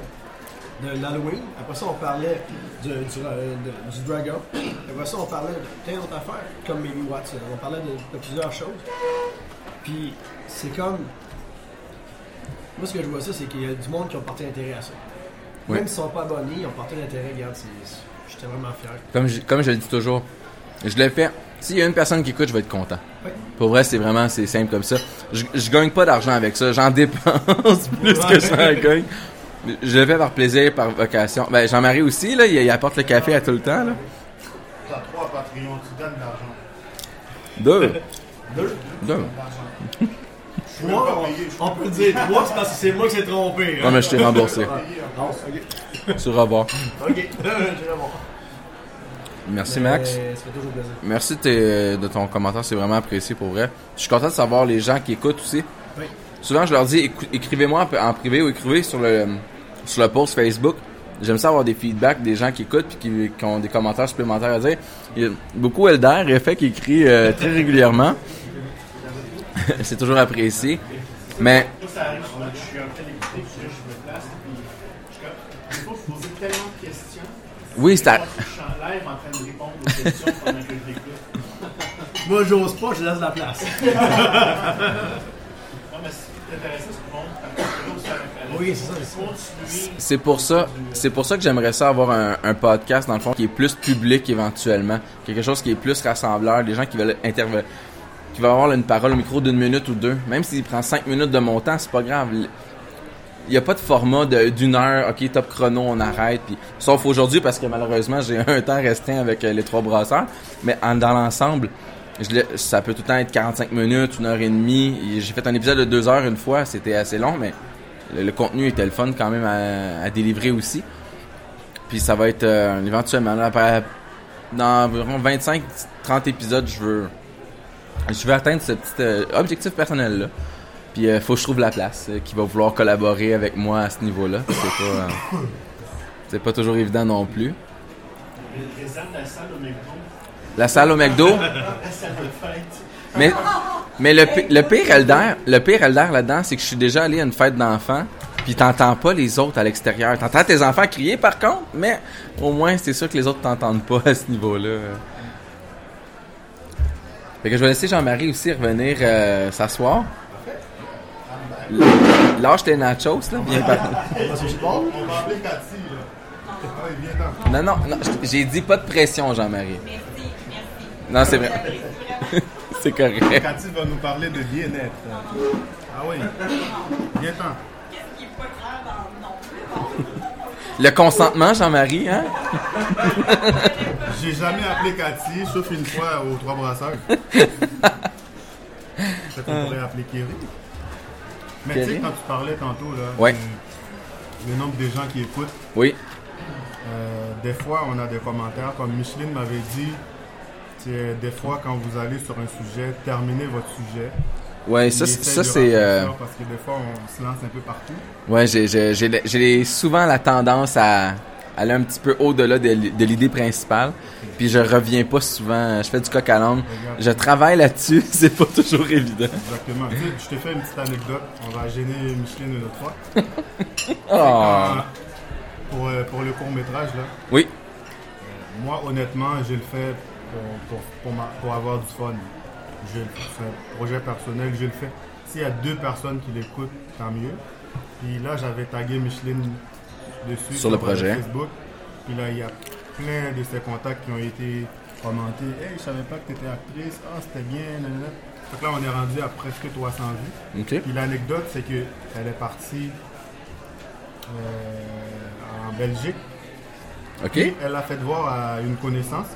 D: de l'Halloween, après ça, on parlait du, du, euh, de- du Dragon, après ça, on parlait de plein d'autres affaires, comme Maybe Watson. On parlait de, de plusieurs choses. Puis, c'est comme. Moi, ce que je vois, ça, c'est qu'il y a du monde qui ont porté intérêt à ça.
A: Oui.
D: Même s'ils ne sont pas abonnés, ils ont porté l'intérêt. Regarde, c'est- j'étais vraiment fier.
A: Comme je, comme je le dis toujours, je le fais. S'il y a une personne qui écoute, je vais être content.
D: Oui.
A: Pour vrai, c'est vraiment c'est simple comme ça. Je, je gagne pas d'argent avec ça. J'en dépense plus que j'en gagne. Je le fais par plaisir, par vocation. Ben, Jean-Marie aussi, là, il, il apporte le café à tout le temps. Là.
B: T'as trois Patreon, tu donnes de l'argent.
A: Deux.
D: Deux?
A: Deux.
D: Trois, on, on peut dire trois, c'est parce que c'est moi qui s'est trompé. hein.
A: Non, mais je t'ai remboursé.
D: Non, ok.
A: Sur revoir.
D: Ok, je vais.
A: Merci,
D: Mais
A: Max.
D: Ça fait toujours plaisir.
A: Merci de, tes- de ton commentaire, c'est vraiment apprécié pour vrai. Je suis content de savoir les gens qui écoutent aussi.
D: Oui.
A: Souvent, je leur dis, écrivez-moi en privé ou écrivez sur le, sur le post Facebook. J'aime ça avoir des feedbacks des gens qui écoutent puis qui, qui ont des commentaires supplémentaires à dire. Il y a beaucoup Elder, Effet, qui écrit euh, très régulièrement. c'est toujours apprécié. Mais
I: Moi, ça arrive souvent que je suis en train d'écouter, puis là, je me place, puis je suis comme, il faut se poser tellement de questions.
A: oui, c'est à-
I: Je suis en live en train de répondre aux questions pendant que je l'écoute.
D: Moi, j'ose pas, je laisse la place.
I: Non, mais c'est intéressant ce que
D: C'est
A: pour ça, c'est pour ça que j'aimerais ça avoir un, podcast dans le fond qui est plus public éventuellement, quelque chose qui est plus rassembleur, des gens qui veulent intervenir, qui veulent avoir une parole au micro d'une minute ou deux, même s'il prend cinq minutes de mon temps, c'est pas grave. Il n'y a pas de format d'une heure, ok top chrono, on arrête, sauf aujourd'hui parce que malheureusement j'ai un temps restreint avec euh, les trois brasseurs, mais dans l'ensemble, ça peut tout le temps être 45 minutes, une heure et demie. J'ai fait un épisode de deux heures une fois, c'était assez long, mais le, le contenu était le fun quand même à, à délivrer aussi. Puis ça va être euh, éventuellement là, après- dans environ 25-30 épisodes, je veux je veux atteindre ce petit euh, objectif personnel là. Puis il faut que je trouve la place euh, qui va vouloir collaborer avec moi à ce niveau-là. C'est pas euh, c'est pas toujours évident non plus.
I: La salle au McDo,
A: La salle au McDo,
I: la salle de fête.
A: mais mais le, le pire Elder, le pire Elder là-dedans, c'est que je suis déjà allé à une fête d'enfants, puis t'entends pas les autres à l'extérieur. T'entends tes enfants crier par contre, mais au moins c'est sûr que les autres t'entendent pas à ce niveau-là. Fait que je vais laisser Jean-Marie aussi revenir euh, s'asseoir. Lâche tes nachos là, viens par-. Non non, non, j'ai dit pas de pression Jean-Marie. Non, c'est vrai. c'est correct.
B: Cathy va nous parler de bien-être. Ah oui. Viens-t'en.
A: Le consentement Jean-Marie, hein?
B: J'ai jamais appelé Cathy, sauf une fois aux trois brasseurs. Peut-être qu'on pourrait appeler Kerry. Mais tu sais, quand tu parlais tantôt, là,
A: Ouais.
B: le nombre de gens qui écoutent,
A: Oui.
B: euh, des fois, on a des commentaires, comme Micheline m'avait dit, c'est des fois, quand vous allez sur un sujet, terminez votre sujet.
A: Ouais, ça, ça c'est. euh,
B: Parce que des fois, on se lance un peu partout.
A: Ouais, j'ai, j'ai, j'ai, j'ai souvent la tendance à aller un petit peu au-delà de, l'idée principale. Puis je reviens pas souvent. Je fais du coq à l'âne. Je travaille là-dessus. C'est pas toujours évident.
B: Exactement. Tu sais, je te fais une petite anecdote. On va gêner Micheline une autre fois.
A: Oh.
B: Euh, pour, euh, pour le court-métrage, là.
A: Oui.
B: Moi, honnêtement, je le fais pour, pour, pour, ma- pour avoir du fun. Je, c'est un projet personnel, je le fais. S'il y a deux personnes qui l'écoutent, tant mieux. Puis là, j'avais tagué Micheline dessus
A: Sur le
B: euh,
A: projet.
B: Facebook. Puis là, il y a plein de ses contacts qui ont été commentés. Hey, je savais pas que tu étais actrice. Ah, c'était bien. Donc là, on est rendu à presque 300 vues. Puis l'anecdote, c'est qu'elle est partie euh, en Belgique. Elle a fait voir à une connaissance.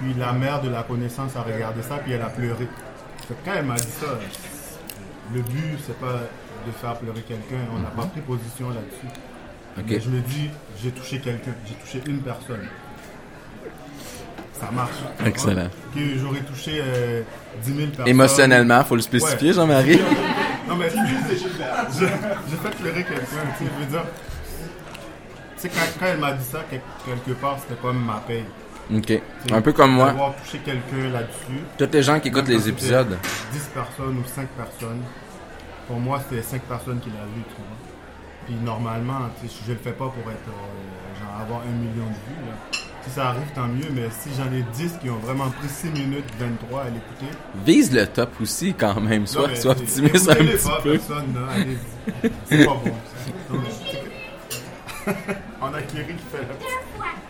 B: Puis la mère de la connaissance a regardé ça, puis elle a pleuré. Quand elle m'a dit ça, le but, c'est pas de faire pleurer quelqu'un. On n'a pas pris position là-dessus.
A: Ok.
B: Mais je me dis, j'ai touché quelqu'un, j'ai touché une personne. Ça marche.
A: Excellent.
B: Que j'aurais touché euh, 10 000 personnes.
A: Émotionnellement, faut le spécifier,
B: Ouais.
A: Jean-Marie.
B: Non, mais je- j'ai fait pleurer quelqu'un, tu sais, je veux dire. Tu sais, quand, quand elle m'a dit ça, quel- quelque part, c'était comme ma paye.
A: Ok. Un peu comme moi.
B: D'avoir touché quelqu'un là-dessus.
A: Tous les gens qui écoutent les épisodes.
B: 10 personnes ou 5 personnes. Pour moi, c'était 5 personnes qui l'ont vu, tu vois. Puis normalement, je le fais pas pour être, euh, genre, avoir un million de vues. là. Si ça arrive, tant mieux, mais si j'en ai 10 qui ont vraiment pris 6 minutes 23 à l'écouter,
A: Vise le top aussi, quand même.
B: non, mais
A: sois
B: c'est-
A: optimiste un petit
B: pas,
A: peu.
B: personne, là, allez-y. C'est pas bon. ça. Non, que- on a Kerry qui fait le,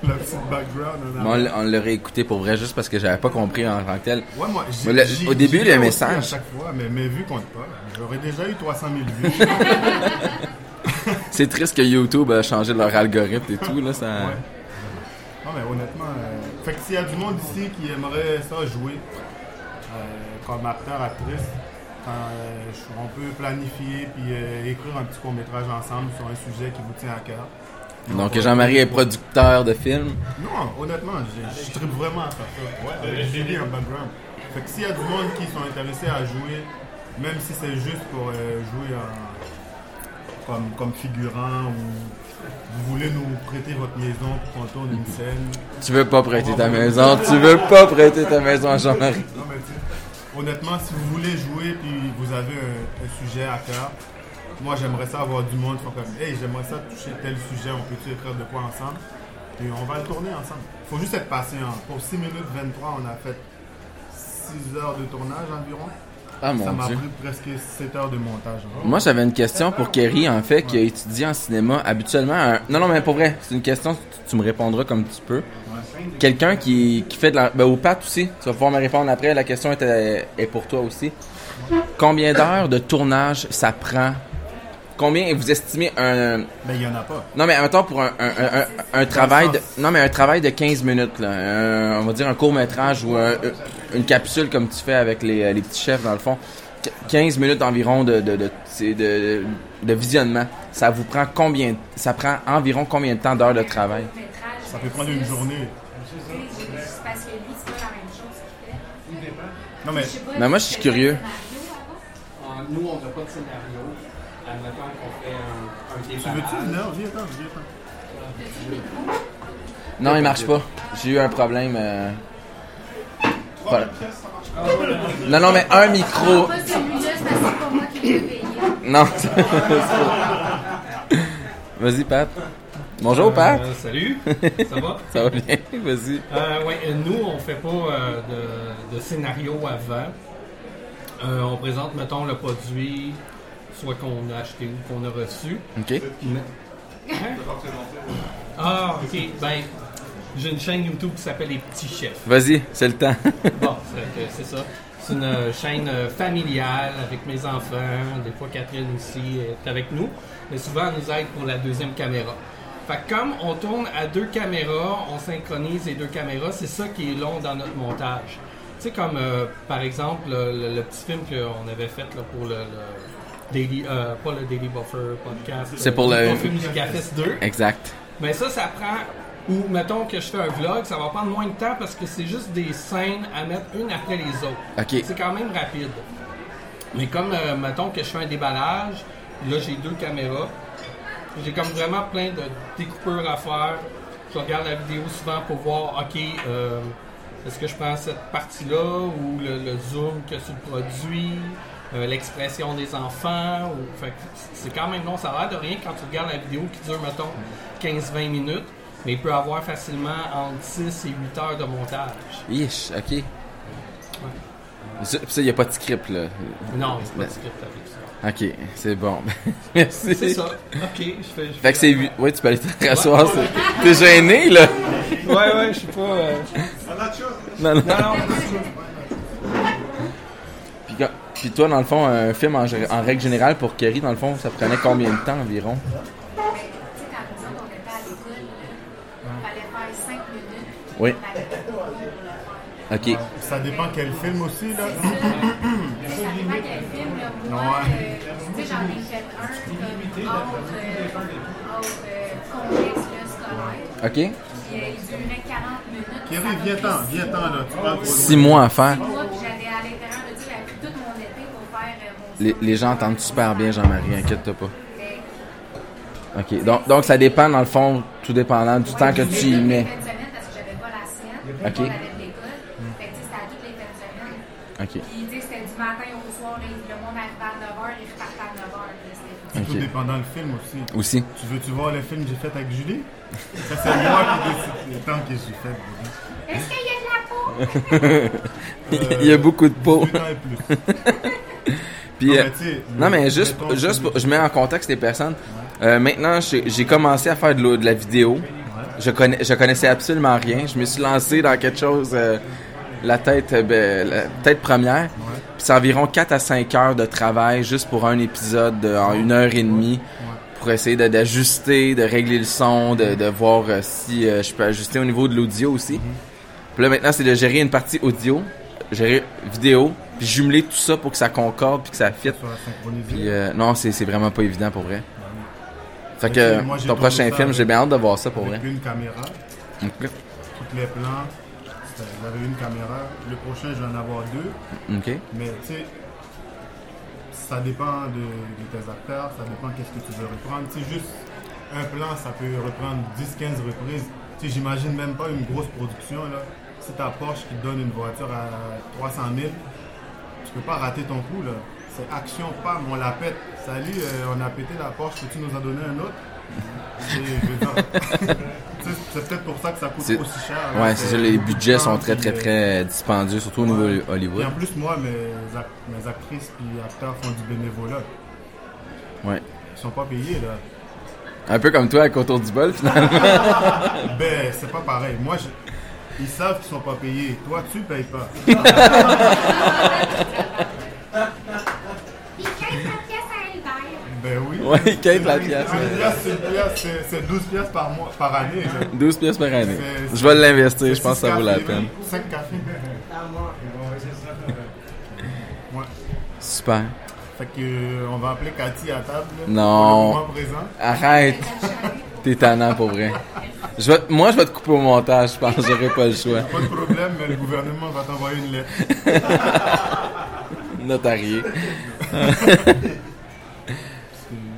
B: le petit background.
A: Moi, on l'aurait écouté pour vrai juste parce que j'avais pas compris en tant que tel.
B: Ouais, moi, j'ai-
A: le-
B: j'ai-
A: au début, le message.
B: À chaque fois, mais mes vues comptent pas. J'aurais déjà eu 300 000 vues.
A: C'est triste que YouTube a changé leur algorithme et tout, là. Ça...
B: Ouais. Non, mais honnêtement, euh, fait que s'il y a du monde ici qui aimerait ça jouer euh, comme acteur, actrice, quand, euh, on peut planifier puis écrire un petit court-métrage ensemble sur un sujet qui vous tient à cœur.
A: Donc,
B: euh,
A: Jean-Marie est producteur de films.
B: Non, honnêtement, je, je tripe vraiment à faire ça. Ouais, avec Julie en background. Fait que s'il y a du monde qui sont intéressés à jouer, même si c'est juste pour euh, jouer en- comme, comme figurant ou vous voulez nous prêter votre maison pour qu'on tourne une scène.
A: Tu veux pas prêter ta maison. Tu veux pas prêter ta maison à Jean-Marie.
B: Non, mais honnêtement, si vous voulez jouer puis vous avez un, un sujet à cœur, moi j'aimerais ça avoir du monde qui font comme Hey, j'aimerais ça toucher tel sujet, on peut-tu écrire de quoi ensemble? Puis on va le tourner ensemble. Faut juste être patient. Pour 6 minutes 23, on a fait 6 heures de tournage environ.
A: Ah, mon
B: ça m'a pris presque 7 heures de montage. hein.
A: Moi, j'avais une question pour Kerry, en fait, qui a étudié en cinéma. Habituellement, un- non, non, mais pour vrai, c'est une question, tu, tu me répondras comme tu peux. Quelqu'un qui, qui fait de la. Ben, au Pat aussi, tu vas pouvoir me répondre après. La question est, est pour toi aussi. Combien d'heures de tournage ça prend Combien vous estimez un.
B: Mais il n'y en a pas.
A: Non, mais mettons pour un, un, un, un- un travail de. Non, mais un travail de 15 minutes, là. Un- on va dire un court-métrage ou un- une capsule comme tu fais avec les, les petits chefs, dans le fond. Qu- 15 minutes environ de, de, de, c'est de, de visionnement. Ça vous prend combien. Ça prend environ combien de temps d'heures de travail?
B: Ça peut prendre une journée.
C: C'est parce que lui, c'est pas la même chose qu'il fait.
B: Non, mais
A: Mais moi, je suis curieux.
F: Euh, Nous, on n'a pas de scénario. Admettons qu'on fait un, un
B: tu veux-tu venir? Viens, attends, viens, attends.
A: Non, il marche pas. J'ai eu un problème. euh, voilà. Non, non, mais un micro. Non. Vas-y, Pat. Bonjour, Pat.
J: Euh, salut, ça va?
A: Ça va bien? Vas-y.
J: Euh, ouais, euh, nous, on fait pas euh, de, de scénario avant. Euh, on présente, mettons, le produit, soit qu'on a acheté ou qu'on a reçu.
A: OK.
J: Mais- Hein? Ah, ok. Ben, j'ai une chaîne YouTube qui s'appelle Les Petits Chefs.
A: Vas-y, c'est le temps.
J: Bon, c'est que c'est ça. C'est une euh, chaîne euh, familiale avec mes enfants. Des fois, Catherine aussi est avec nous. Mais souvent, elle nous aide pour la deuxième caméra. Fait que comme on tourne à deux caméras, on synchronise les deux caméras, c'est ça qui est long dans notre montage. Tu sais, comme euh, par exemple le, le- le petit film qu'on avait fait là, pour le, le Daily, euh, pas le Daily Buffer podcast.
A: C'est
J: euh,
A: pour le-
J: Buffer Musicafest 2.
A: Exact.
J: Mais ça, ça prend. Ou mettons que je fais un vlog, ça va prendre moins de temps parce que c'est juste des scènes à mettre une après les autres.
A: OK.
J: C'est quand même rapide. Mais comme, euh, mettons que je fais un déballage, là j'ai deux caméras. J'ai comme vraiment plein de découpeurs à faire. Je regarde la vidéo souvent pour voir, ok, euh, est-ce que je prends cette partie-là ou le, le zoom que sur le produit, euh, l'expression des enfants. Ou, c'est quand même long. Ça a l'air de rien quand tu regardes la vidéo qui dure, mettons, 15-20 minutes. Mais il peut avoir facilement entre 6 et 8 heures de montage.
A: Ish, OK. Ça, il n'y a pas de script, là.
J: Non, c'est pas
A: Ben,
J: de script avec ça.
A: OK, c'est bon. Merci.
J: C'est ça. Ok, je fais. je
A: Fait que c'est... Ouais, tu peux aller te rasseoir. c'est- T'es gêné, là?
J: Ouais, ouais, je suis pas. euh,
A: Non, non.
J: Non, non,
A: Puis, toi, dans le fond, un film en, en règle générale pour Kerry, dans le fond, ça prenait combien de temps environ?
C: Tu sais, quand nous autres, on était à l'école, là, il fallait faire 5 minutes.
A: Oui. OK.
B: Ça dépend quel film aussi, là.
C: Ça dépend quel film, là. Moi,
B: Ouais.
C: euh, tu sais, j'en ai fait un comme hors, euh, hors euh, contexte là, scolaire.
A: OK.
C: Puis, euh, il durait 40 minutes.
B: Kerry, viens-t'en, viens-t'en, là. Tu parles
A: Six mois à faire.
C: Moi, puis j'avais à l'intérieur de ça, j'avais pris tout mon été pour faire euh, mon
A: Les, les gens entendent super bien Jean-Marie, inquiète-toi pas. OK. Donc, donc, ça dépend, dans le fond, tout dépendant du temps que tu y mets.
C: Fin de semaine, parce que j'avais pas la sienne.
A: Ok.
C: Fait que, tu sais, c'était à toutes les fins de semaine.
A: OK.
C: Puis, tu sais, c'était du matin au soir. Le monde arrivait à 9h, il repartait à 9h. C'était
A: Ok.
B: Tout dépendant le film aussi.
A: Aussi.
B: Tu veux-tu voir le film que j'ai fait avec Julie? Ça, c'est moi qui décide le temps que j'ai fait. Julie.
C: Est-ce qu'il y a de la peau?
A: Il y a beaucoup de peau.
B: 18 ans et plus.
A: Puis,
B: Non,
A: euh,
B: mais
A: non, mais juste, juste pour- je mets en contexte les personnes. Euh, maintenant, j'ai commencé à faire de, la vidéo. Je, connais, je connaissais absolument rien. Je me suis lancé dans quelque chose, euh, la tête ben, la tête première. Puis c'est environ 4 à 5 heures de travail juste pour un épisode de, en une heure et demie. Pour essayer d'ajuster, de, régler le son, de, de voir si euh, je peux ajuster au niveau de l'audio aussi. Puis là, maintenant, c'est de gérer une partie audio, gérer vidéo, puis jumeler tout ça pour que ça concorde, puis que ça fit.
B: Soit synchronisé.
A: Puis euh, non, c'est c'est vraiment pas évident pour vrai. Fait
B: Ok,
A: que
B: moi,
A: ton prochain film, j'ai bien hâte de voir ça pour vrai.
B: Une caméra, tous les plans. J'avais une caméra. Le prochain, je vais en avoir deux. Mais tu sais, ça dépend de, de tes acteurs, ça dépend qu'est-ce que tu veux reprendre. Tu sais, juste un plan, ça peut reprendre 10-15 reprises. Tu sais, j'imagine même pas une grosse production, là. Si ta Porsche qui te donne une voiture à 300 000, tu peux pas rater ton coup, là. C'est action, pam, on la pète. Salut, euh, on a pété la Porsche, peux-tu nous en donner un autre? Et c'est peut-être pour ça que ça coûte aussi cher. là.
A: Ouais, c'est ça, les budgets sont très très très dispendieux, surtout au niveau
B: Et
A: Hollywood.
B: en plus, moi, mes, mes actrices et acteurs font du bénévolat.
A: Ouais.
B: Ils sont pas payés, là.
A: Un peu comme toi avec Autour du bol finalement.
B: ben, c'est pas pareil. Moi, je- ils savent qu'ils sont pas payés. Toi, tu payes pas.
C: 15
B: ben oui.
A: Ouais, Kate la pièce.
B: C'est une pièce, c'est- c'est 12 pièces par mois, par année. là.
A: 12 pièces par année. Je vais l'investir, je pense que ça vaut la
B: cafés,
A: peine.
B: 5 cafés. Ouais.
A: Super.
B: Fait que, euh, on va appeler Cathy à table. là,
A: Non.
B: Pour le moment présent.
A: Arrête. T'es tannant pour vrai. Je vais, moi, je vais te couper au montage, je pense que j'aurai pas le choix.
B: Pas de problème, mais le gouvernement va t'envoyer une lettre.
A: Notarié.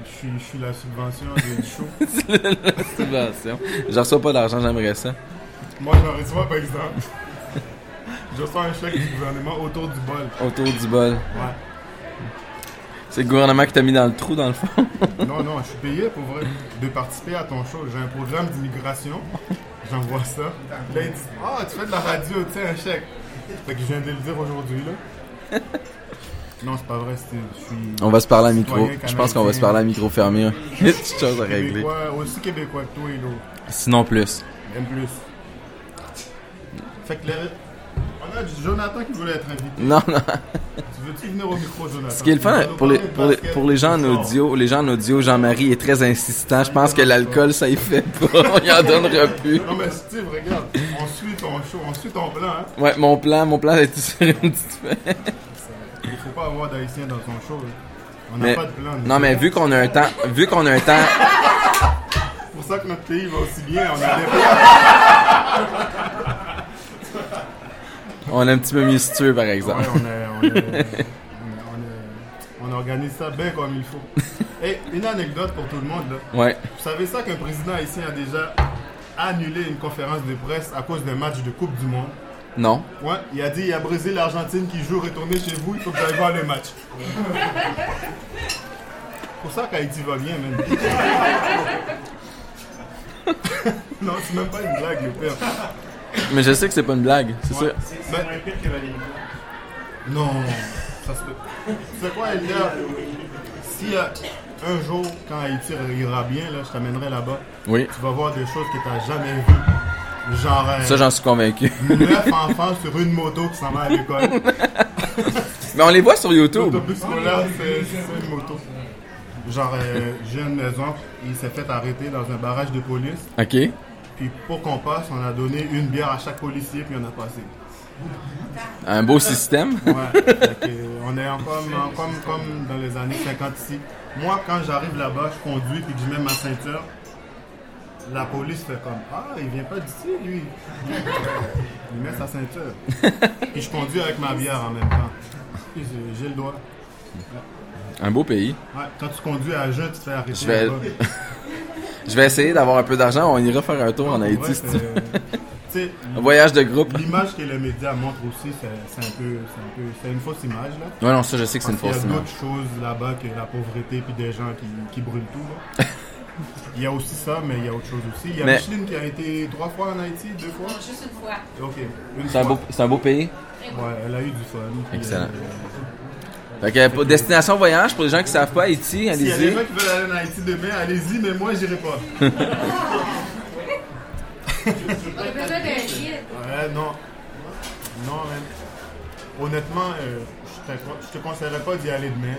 B: Je suis, je suis la subvention du show.
A: Subvention. Je reçois pas d'argent, j'aimerais ça.
B: Moi, je reçois, par exemple. Je reçois un chèque du gouvernement autour du bol.
A: Autour du bol.
B: Ouais.
A: C'est le gouvernement qui t'a mis dans le trou, dans le fond.
B: Non, non, je suis payé pour vrai de participer à ton show. J'ai un programme d'immigration. J'envoie ça. Là, ils disent Ah, tu fais de la radio, tu sais, un chèque. Fait que je viens de le dire aujourd'hui, là. Non, c'est pas vrai, c'est- je suis.
A: On va se parler à micro. Je pense qu'on va se parler à micro fermé. hein. Il y a des petites choses à régler.
B: Québécois, aussi québécois que toi et l'autre.
A: Sinon plus.
B: Même plus. Fait que le- Jonathan qui voulait être invité.
A: Non, non.
B: Tu veux-tu venir au micro, Jonathan?
A: Ce qui est le fun pour les,
B: parler de
A: pour les,
B: basket?
A: pour les gens en audio, les gens en audio, Jean-Marie est très insistant. Je pense que l'alcool, ça y fait pas. On y en donnera plus.
B: Non, mais Steve, regarde, on suit ton show, on suit ton plan, hein.
A: Ouais, mon plan, mon plan est sur une petite.
B: Il faut pas avoir d'haïtiens dans ton show. On n'a pas de plan.
A: non, mais vu qu'on a un temps, vu qu'on a un temps,
B: C'est pour ça que notre pays va aussi bien. On a des plans.
A: On est un petit peu mieux situé, par exemple.
B: Ouais, on, est- on, organise ça bien comme il faut. Et une anecdote pour tout le monde. Là.
A: Ouais.
B: Vous savez ça qu'un président haïtien a déjà annulé une conférence de presse à cause d'un match de Coupe du Monde?
A: Non.
B: Ouais, il a dit il y a Brésil et Argentine qui jouent, retournez chez vous, il faut que vous allez voir le match. pour ça qu'Haïti va bien, même. non, c'est même pas une blague, le père.
A: Mais je sais que c'est pas une blague, c'est
B: Ouais.
A: ça.
I: C'est moins pire que Valérie.
B: Non, ça se peut. C'est quoi, Elia? Si euh, un jour, quand Haïti ira bien, là, je t'amènerai là-bas,
A: Oui.
B: tu vas voir des choses que tu n'as jamais vues. Genre, euh,
A: Ça, j'en suis convaincu.
B: neuf enfants sur une moto qui s'en va à l'école.
A: Mais on les voit sur YouTube.
B: L'autobus scolaire, c'est c'est une moto. Genre, euh, j'ai une maison, il s'est fait arrêter dans un barrage de police.
A: OK.
B: Puis pour qu'on passe, on a donné une bière à chaque policier, puis on a passé.
A: Un beau système.
B: Ouais. On est encore en- comme, comme dans les années 50 ici. Moi, quand j'arrive là-bas, je conduis puis que je mets ma ceinture, la police fait comme Ah, il vient pas d'ici, lui. Il met sa ceinture. Puis je conduis avec ma bière en même temps. J'ai- le droit.
A: Un beau pays.
B: Ouais, quand tu conduis à jeun, tu te fais arrêter.
A: Je vais-. Je vais essayer d'avoir un peu d'argent. On ira faire un tour en Haïti.
B: Ouais,
A: si tu veux.
B: euh,
A: Un voyage de groupe.
B: L'image que les médias montrent aussi, c'est un peu, c'est un une fausse image là.
A: Ouais, non, ça, je sais que c'est une fausse
B: qu'il y a
A: image.
B: d'autres choses là-bas que la pauvreté puis des gens qui, qui brûlent tout. là. il y a aussi ça, mais il y a autre chose aussi. Il y a
A: Mais-
B: Micheline qui a été trois fois en Haïti, deux fois?
C: Juste une fois.
B: Ok. Une
A: C'est un,
B: fois.
A: beau, c'est un beau pays.
B: Ouais, elle a eu du fun.
A: Excellent.
B: euh,
A: Fait que pour destination voyage, pour les gens qui savent pas Haïti,
B: S'il y a des
A: allez-y.
B: gens qui veulent aller en Haïti demain, allez-y, mais moi, j'irai pas.
C: On a besoin d'un guide.
B: Ouais, non. Non, même. Honnêtement, euh, je, te, je te conseillerais pas d'y aller demain.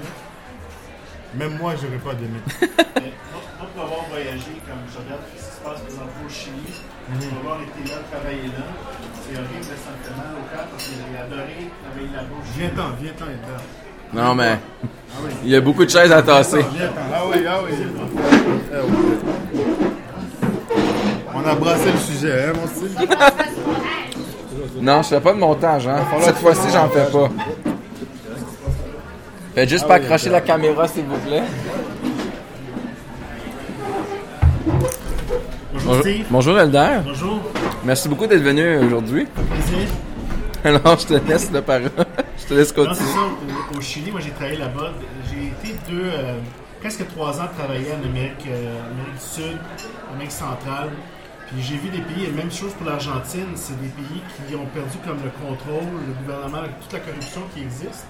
B: Même moi, j'irai pas demain.
I: Mais moi, pour avoir voyagé, comme je regarde ce qui se passe présentement au Chili, pour avoir été là, travailler là, c'est horrible, mal au cœur parce que j'ai adoré travailler là-bas. au Chili.
B: Viens-t'en, viens-t'en, Edgar.
A: Non, mais il y a beaucoup de chaises à tasser.
B: Ah oui, ah oui. On a brassé le sujet, hein, mon style?
A: Non, je fais pas de montage, hein. Cette fois-ci, j'en fais pas. Faites juste pas accrocher la caméra, s'il vous plaît.
I: Bonjour Steve.
A: bonjour Elder.
I: Bonjour.
A: Merci beaucoup d'être venu aujourd'hui.
I: Plaisir.
A: Alors, je te laisse le parole. Je te laisse
I: Non,
A: continuer.
I: ça, au, au Chili, moi j'ai travaillé là-bas. J'ai été deux, euh, presque trois ans travailler en Amérique, euh, Amérique du Sud, Amérique centrale. Puis j'ai vu des pays, et même chose pour l'Argentine, c'est des pays qui ont perdu comme le contrôle, le gouvernement, avec toute la corruption qui existe.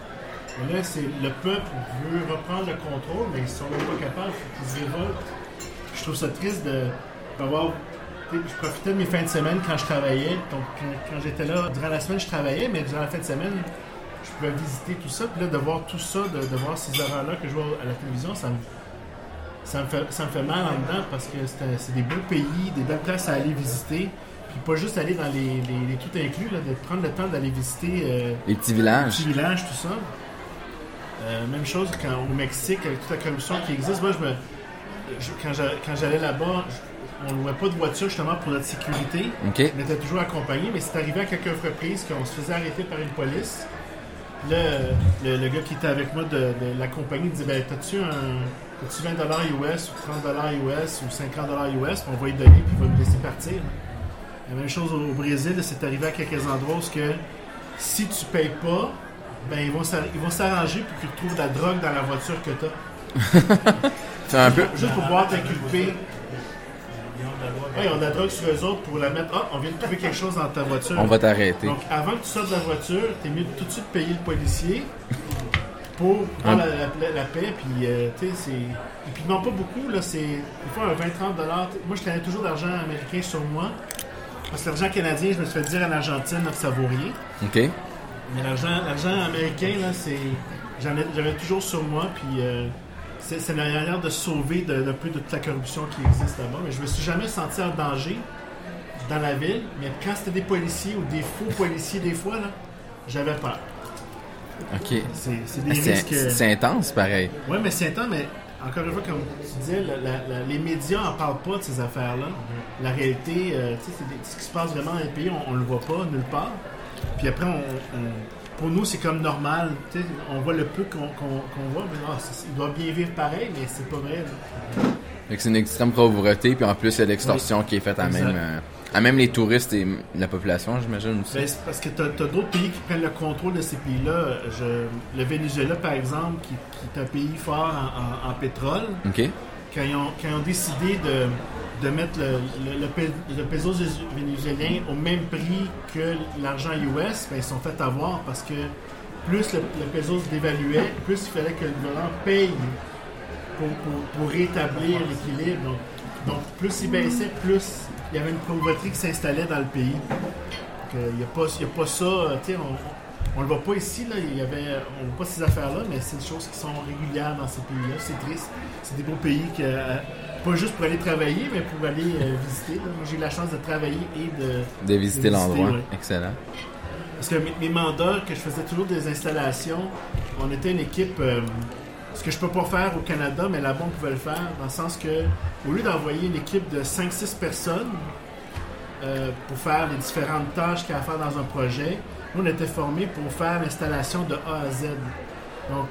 I: Et là, c'est le peuple veut reprendre le contrôle, mais ils sont même pas capables, ils se révoltent. Je trouve ça triste de d'avoir. Je profitais de mes fins de semaine quand je travaillais. Donc, quand, quand j'étais là, durant la semaine, je travaillais, mais durant la fin de semaine, je pouvais visiter tout ça. Puis là, de voir tout ça, de, de voir ces horreurs-là que je vois à la télévision, ça me, ça me, fait, ça me fait mal en dedans parce que c'est des beaux pays, des belles places à aller visiter. Puis pas juste aller dans les, les- les tout inclus, là, de prendre le temps d'aller visiter euh,
A: Les petits villages.
I: petits villages, tout ça. Euh, même chose quand, au Mexique, avec toute la corruption qui existe. Moi, je me, je- quand j'a- quand j'allais là-bas, on ne louait pas de voiture justement pour notre sécurité. On était toujours accompagné, mais c'est arrivé à quelques reprises qu'on se faisait arrêter par une police. Là, le, le gars qui était avec moi de, de la compagnie disait ben, T'as-tu un. As-tu 20 US ou 30 US ou 50 US on va lui donner, puis il va nous laisser partir. La même chose au, au Brésil, c'est arrivé à quelques endroits où que si tu payes pas, ben ils vont s'arranger pour qu'ils trouvent de la drogue dans la voiture que tu as.
A: Un peu.
I: Juste pour pouvoir t'inculper. Ils ont de la drogue sur eux autres pour la mettre. Ah, on vient de trouver quelque chose dans ta voiture.
A: On va t'arrêter.
I: Donc, avant que tu sortes de la voiture, t'es mieux de tout de suite payer le policier pour prendre
A: Ah.
I: la, la- la paix. Puis, euh, tu sais, c'est. Et puis, non, pas beaucoup, là. C'est. Des fois, un 20-30 dollars. Moi, je tenais toujours d'argent américain sur moi. Parce que l'argent canadien, je me suis fait dire en Argentine, que ça vaut rien.
A: OK.
I: Mais l'argent, américain, là, c'est. J'avais toujours sur moi, puis euh, c'est, c'est la manière de sauver peu de toute la corruption qui existe là-bas. Mais je me suis jamais senti en danger dans la ville, mais quand c'était des policiers ou des faux policiers, des fois, là, j'avais peur.
A: OK.
I: C'est, c'est des
A: C'est
I: risques.
A: c'est intense, pareil.
I: Oui, mais c'est temps, mais encore une fois, comme tu disais, la- la- la- les médias n'en parlent pas de ces affaires-là. La réalité, euh, tu sais, c'est ce qui se passe vraiment dans les pays, on ne le voit pas nulle part. Puis après, on, on- pour nous, c'est comme normal. On voit le peu qu'on voit, mais il doit bien vivre pareil, mais c'est pas vrai.
A: c'est une extrême pauvreté, puis en plus, il y a l'extorsion qui est faite à
I: Exact.
A: même, euh, à même les touristes et la population, j'imagine aussi.
I: Ben, c'est parce que tu as, d'autres pays qui prennent le contrôle de ces pays-là. Le Venezuela, par exemple, qui, qui est un pays fort en, en- en pétrole,
A: OK.
I: quand ils ont, quand ils ont décidé de, de mettre le, le, le pe- le peso vénézuélien au même prix que l'argent US, ben, ils sont fait avoir parce que plus le, peso se dévaluait, plus il fallait que le gouvernement paye pour, pour, rétablir l'équilibre. Donc, donc, plus il baissait, plus il y avait une pauvreté qui s'installait dans le pays. Euh, Il n'y a, a pas ça, euh, on ne le voit pas ici, là, il y avait, on ne voit pas ces affaires-là, mais c'est des choses qui sont régulières dans ces pays-là. C'est triste. C'est des beaux pays que, euh, pas juste pour aller travailler, mais pour aller euh, visiter. Moi, j'ai eu la chance de travailler et de,
A: De visiter l'endroit.
I: ouais.
A: Excellent.
I: parce que mes, mes mandats, que je faisais toujours des installations, on était une équipe. euh, ce que je peux pas faire au Canada, mais là-bas, on pouvait le faire, dans le sens que, au lieu d'envoyer une équipe de 5-6 personnes euh, pour faire les différentes tâches qu'il y a à faire dans un projet, nous, on était formés pour faire l'installation de A à Z. Donc,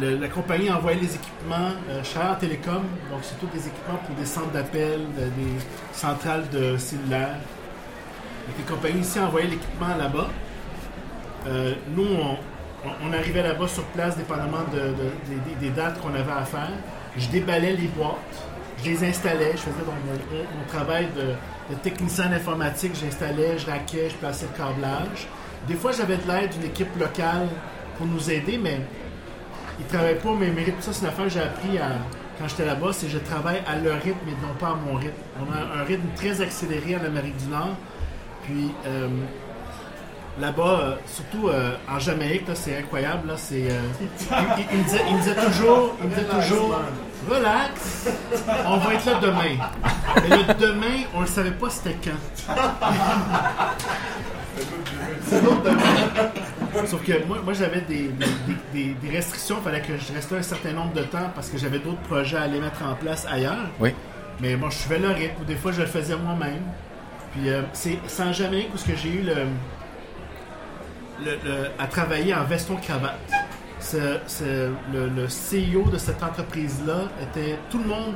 I: la compagnie envoyait les équipements. Euh, en télécom, donc c'est tous des équipements pour des centres d'appel, de- des centrales de cellulaire. Les compagnies ici envoyaient l'équipement là-bas. Euh, nous, on, arrivait là-bas sur place, dépendamment de, de- des- dates qu'on avait à faire. Je déballais les boîtes, je les installais, je faisais mon, travail de, technicien en informatique, j'installais, je raquais, je plaçais le câblage. Des fois, j'avais de l'aide d'une équipe locale pour nous aider, mais ils ne travaillent pas rythme. Ça, c'est une affaire que j'ai appris à- quand j'étais là-bas, c'est que je travaille à leur rythme et non pas à mon rythme. On a un rythme très accéléré en Amérique du Nord. Puis euh, là-bas, euh, surtout euh, en Jamaïque, c'est incroyable. Là, c'est, il, il- il me disait, il me disait toujours, il me disait toujours, relax, on va être là demain. Mais le demain, on ne savait pas c'était quand. C'est l'autre demain. Sauf que moi, moi j'avais des, des- des- des restrictions, il fallait que je reste là un certain nombre de temps parce que j'avais d'autres projets à aller mettre en place ailleurs.
A: Oui.
I: Mais moi, je suivais le rythme, ou des fois, je le faisais moi-même. Puis euh, c'est sans jamais où ce que j'ai eu le, le- le- à travailler en veston-cravate. Ce- ce- le, le CEO de cette entreprise-là était tout le monde.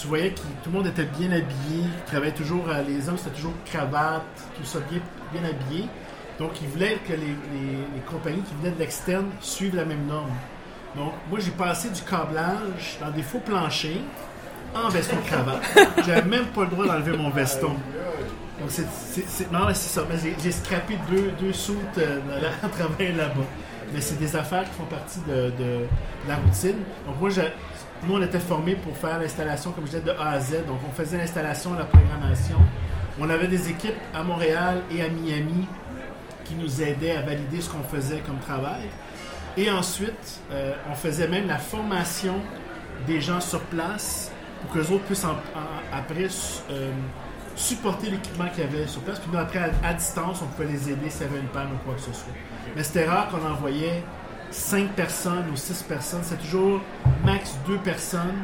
I: Tu voyais que tout le monde était bien habillé, il travaillait toujours, euh, les hommes c'était toujours cravate, tout ça bien, bien habillé. Donc il voulait que les, les- les compagnies qui venaient de l'externe suivent la même norme. Donc moi j'ai passé du câblage dans des faux planchers en veston-cravate. J'avais même pas le droit d'enlever mon veston. Donc, c'est, c'est- c'est- non, c'est ça. Mais j'ai, j'ai scrappé deux, deux soutes euh, en travaillant là-bas. Mais c'est des affaires qui font partie de, de- de la routine. Donc, moi, j'ai- nous, on était formés pour faire l'installation, comme je disais, de A à Z. Donc, on faisait l'installation, la programmation. On avait des équipes à Montréal et à Miami qui nous aidaient à valider ce qu'on faisait comme travail. Et ensuite, euh, on faisait même la formation des gens sur place pour que les autres puissent en- en- après euh, supporter l'équipement qu'il y avait sur place. Puis nous, après, à, à distance, on pouvait les aider s'il y avait une panne ou quoi que ce soit. Mais c'était rare qu'on envoyait 5 personnes ou 6 personnes. C'est toujours max 2 personnes,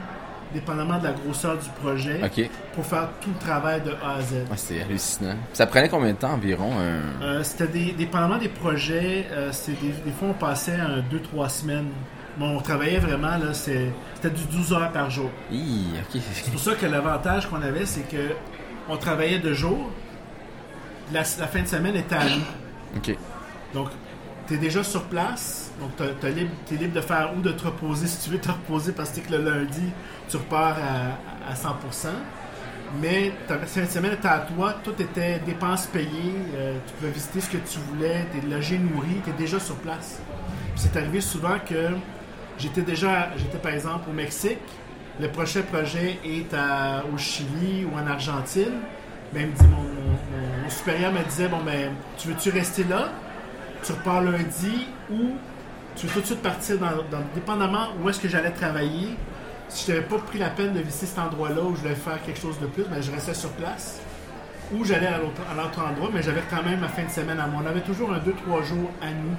I: dépendamment de la grosseur du projet, pour faire tout le travail de A à Z.
A: Ouais, c'est hallucinant. Ça prenait combien de temps environ?
I: Euh, c'était des, dépendamment des projets, euh, des, des fois on passait 2-3 semaines. Bon, on travaillait vraiment, là, c'est- c'était du 12 heures par jour. C'est pour ça que l'avantage qu'on avait, c'est que on travaillait de jour, la, la fin de semaine était à nous. Donc, tu es déjà sur place, donc tu es libre, de faire ou de te reposer si tu veux te reposer parce que le lundi, tu repars à, à 100%. Mais de semaine était à toi, tout était dépenses payées, euh, tu pouvais visiter ce que tu voulais, tu es logé, nourri, tu es déjà sur place. C'est arrivé souvent que j'étais déjà, j'étais par exemple au Mexique, le prochain projet est à- au Chili ou en Argentine. Ben, dit, mon, mon- mon supérieur me disait, bon ben, tu veux-tu rester là? tu repars lundi ou tu veux tout de suite partir dans, dans- dépendamment où est-ce que j'allais travailler. Si je n'avais pas pris la peine de visiter cet endroit-là où je voulais faire quelque chose de plus, ben, je restais sur place. Ou j'allais à l'autre endroit, mais j'avais quand même ma fin de semaine à moi. On avait toujours un 2-3 jours à nous.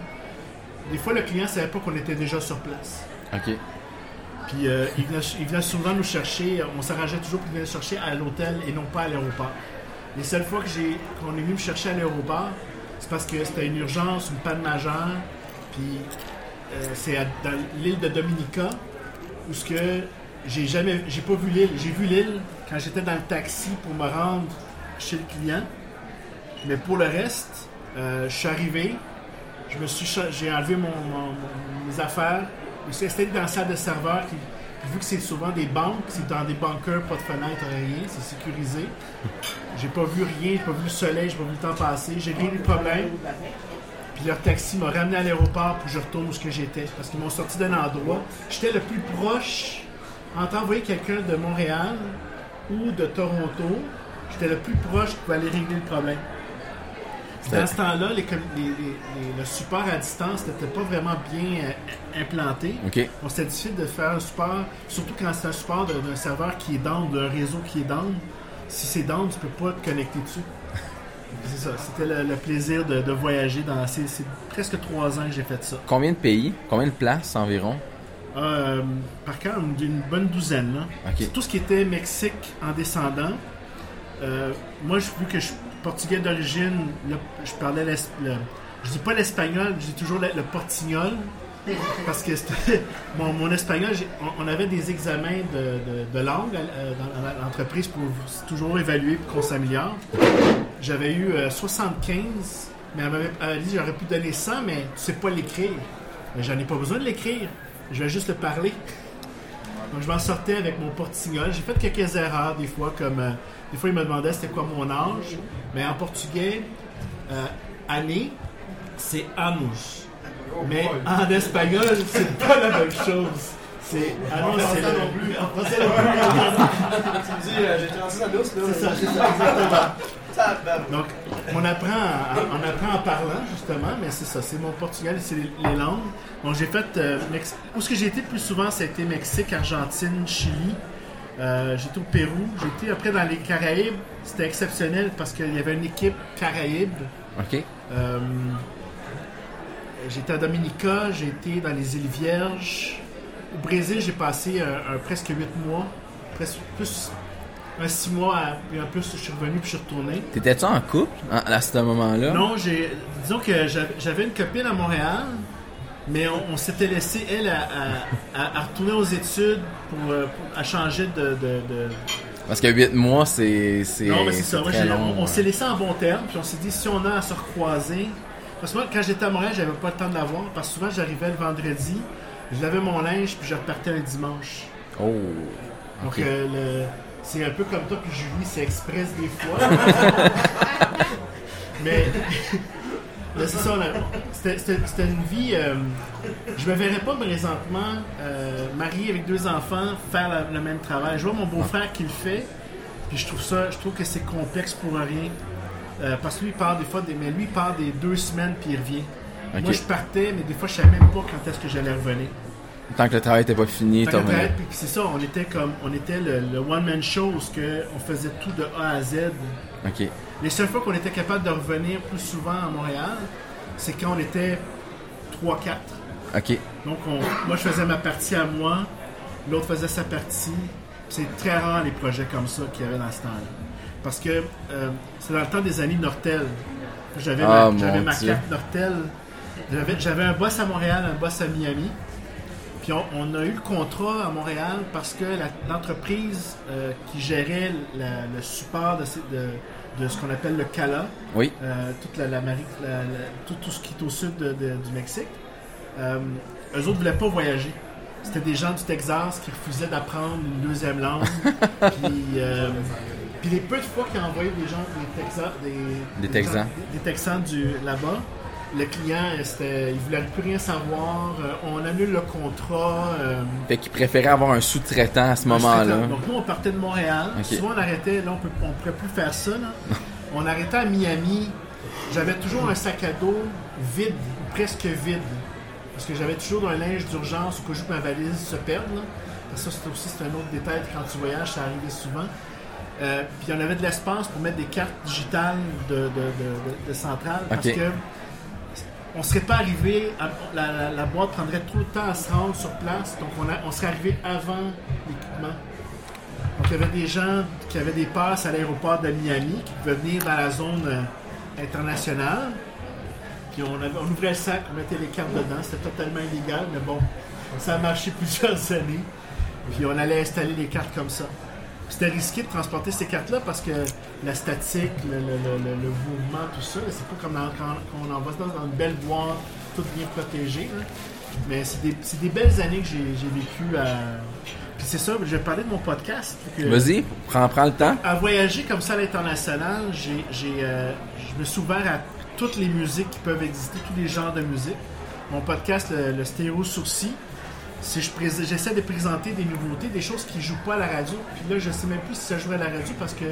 I: Des fois, le client ne savait pas qu'on était déjà sur place.
A: OK.
I: Puis euh, il, venait, il venait souvent nous chercher, on s'arrangeait toujours pour venir nous chercher à l'hôtel et non pas à l'aéroport. Les seules fois qu'on est venu me chercher à l'aéroport, c'est parce que c'était une urgence, une panne majeure. Puis c'est à- dans l'île de Dominica où ce que j'ai jamais, j'ai vu l'île. J'ai vu l'île quand j'étais dans le taxi pour me rendre chez le client. Mais pour le reste, euh, je suis arrivé, je me suis, j'ai enlevé mes affaires, installé dans la salle de serveur. Qui, vu que c'est souvent des banques, c'est dans des bunkers, pas de fenêtre, rien, c'est sécurisé. J'ai pas vu rien, j'ai pas vu le soleil, j'ai pas vu le temps passer. J'ai réglé le problème. Puis leur taxi m'a ramené à l'aéroport pour que je retourne où ce que j'étais. Parce qu'ils m'ont sorti d'un endroit. J'étais le plus proche. En tant envoyer quelqu'un de Montréal ou de Toronto, j'étais le plus proche pouvait aller régler le problème. Dans ce temps-là, les com- les- les- les- le support à distance n'était pas vraiment bien euh, implanté.
A: OK.
I: Donc, c'était difficile de faire un support, surtout quand c'est un support d'un serveur qui est down, d'un réseau qui est down. Si c'est down, tu peux pas te connecter dessus. C'est ça, c'était le, le plaisir de, de voyager dans. C'est c'est presque trois ans que j'ai fait ça.
A: Combien de pays? Combien de places environ?
I: Euh, par contre, une, une bonne douzaine. Là. Tout ce qui était Mexique en descendant. euh, moi, je- vu que je suis portugais d'origine, je parlais le, je dis pas l'espagnol, je dis toujours le, le portignol. Parce que mon, espagnol, on, avait des examens de, langue euh, dans, l'entreprise pour toujours évaluer pour qu'on s'améliore. J'avais eu euh, 75, mais elle m'avait dit j'aurais pu donner 100, mais tu sais pas l'écrire. Mais j'en ai pas besoin de l'écrire. Je vais juste le parler. Donc je m'en sortais avec mon portignol. J'ai fait quelques erreurs des fois, comme euh, des fois il me demandait c'était quoi mon âge. Mais en portugais, euh, année, c'est anos. Mais en espagnol, c'est pas la même chose. C'est anos, c'est le...
D: non plus. En français non plus. tu me dis, j'ai 36 à douce, là.
I: C'est ça, c'est ça, exactement. Donc, on apprend, en- on apprend en parlant, justement, mais c'est ça, c'est mon portugais, c'est les, les langues. Donc, j'ai fait. euh, Mex- Où est-ce que j'ai été le plus souvent Ça a été Mexique, Argentine, Chili. Euh, été au Pérou. J'ai été après dans les Caraïbes. C'était exceptionnel parce qu'il y avait une équipe Caraïbe.
A: OK.
I: Euh, été à Dominica, j'ai été dans les îles Vierges. Au Brésil, j'ai passé un, un presque 8 mois, presque plus un 6 mois, puis un peu, je suis revenu puis je suis retourné.
A: T'étais-tu en couple en- à ce moment-là?
I: Non, j'ai, disons que j'avais une copine à Montréal, mais on, on s'était laissé, elle, à, à- à- à retourner aux études pour, euh, pour- à changer de- de- de,
A: Parce que 8 mois, c'est.
I: non, mais c'est ça. Moi,
A: long,
I: on, on s'est laissé en bon terme, puis on s'est dit si on a à se recroiser. Parce que moi, quand j'étais à Montréal, j'avais pas le temps de la voir, parce que souvent, j'arrivais le vendredi, je lavais mon linge, puis je repartais un dimanche.
A: Oh.
I: Donc, euh, le- c'est un peu comme toi, puis Julie, c'est express des fois. mais. mais c'est ça, on a- c'était- c'était c'était une vie. euh, je me verrais pas présentement euh, marié avec deux enfants faire la- le même travail. Je vois mon beau-frère qui le fait, puis je trouve ça, je trouve que c'est complexe pour rien. Euh, parce que lui, il part des fois, des, mais lui, il part des deux semaines, puis il revient. Moi, je partais, mais des fois, je savais même pas quand est-ce que j'allais revenir.
A: Tant que le travail était pas fini,
I: Tant être, puis c'est ça, on était comme, on était le, le one-man show, où ce que on faisait tout de A à Z.
A: Ok.
I: Les seules fois qu'on était capable de revenir plus souvent à Montréal, c'est quand on était 3-4.
A: Ok.
I: Donc, on- moi, je faisais ma partie à moi, l'autre faisait sa partie. C'est très rare les projets comme ça qu'il y avait dans ce temps-là. Parce que euh, c'est dans le temps des années Nortel. J'avais
A: Ah,
I: ma, carte Nortel. J'avais, un boss à Montréal, un boss à Miami. Puis on, on a eu le contrat à Montréal parce que l'entreprise euh, qui gérait la- le support de, ces- de- de ce qu'on appelle le CALA,
A: Oui.
I: euh, toute la, tout, tout ce qui est au sud de- du Mexique, euh, eux autres ne voulaient pas voyager. C'était des gens du Texas qui refusaient d'apprendre une deuxième langue. puis, puis les peu de fois qu'ils ont envoyé des gens, des Texans, des,
A: Des Texans.
I: gens- des Texans du, là-bas, le client, c'était, il voulait plus rien savoir. euh, on annule le contrat. euh,
A: Fait qu'ils préféraient avoir un sous-traitant à ce moment-là.
I: donc nous, on partait de Montréal.
A: Ok.
I: Souvent, on arrêtait. Là, on peut, on pourrait plus faire ça. là. on arrêtait à Miami. J'avais toujours un sac à dos vide, ou presque vide. Parce que j'avais toujours un linge d'urgence au cas où ma valise se perde. là. Parce que ça, c'est aussi c'est un autre détail quand tu voyages, ça arrivait souvent. Euh, puis on avait de l'espace pour mettre des cartes digitales de, de, de, de- centrale. Parce
A: Ok.
I: que on serait pas arrivé, à- la, la- la boîte prendrait trop de temps à se rendre sur place, donc on, a- on serait arrivé avant l'équipement. Donc il y avait des gens qui avaient des passes à l'aéroport de Miami qui pouvaient venir dans la zone euh, internationale. Puis on, avait- on ouvrait le sac, on mettait les cartes dedans, c'était totalement illégal, mais bon, ça a marché plusieurs années. Puis on allait installer les cartes comme ça. C'était risqué de transporter ces cartes-là parce que la statique, le, le- le- le- mouvement, tout ça, c'est pas comme dans- quand, quand on envoie ça dans une belle boîte, tout bien protégé. là. Mais c'est des, des belles années que j'ai vécues à. Puis c'est ça, je vais parler de mon podcast.
A: Vas-y, prends, prends le temps.
I: à voyager comme ça à l'international, j'ai, euh, je me suis ouvert à toutes les musiques qui peuvent exister, tous les genres de musique. Mon podcast, le, le Stéréo Sourcil, si j'essaie de présenter des nouveautés, des choses qui ne jouent pas à la radio. Puis là, je sais même plus si ça joue à la radio parce que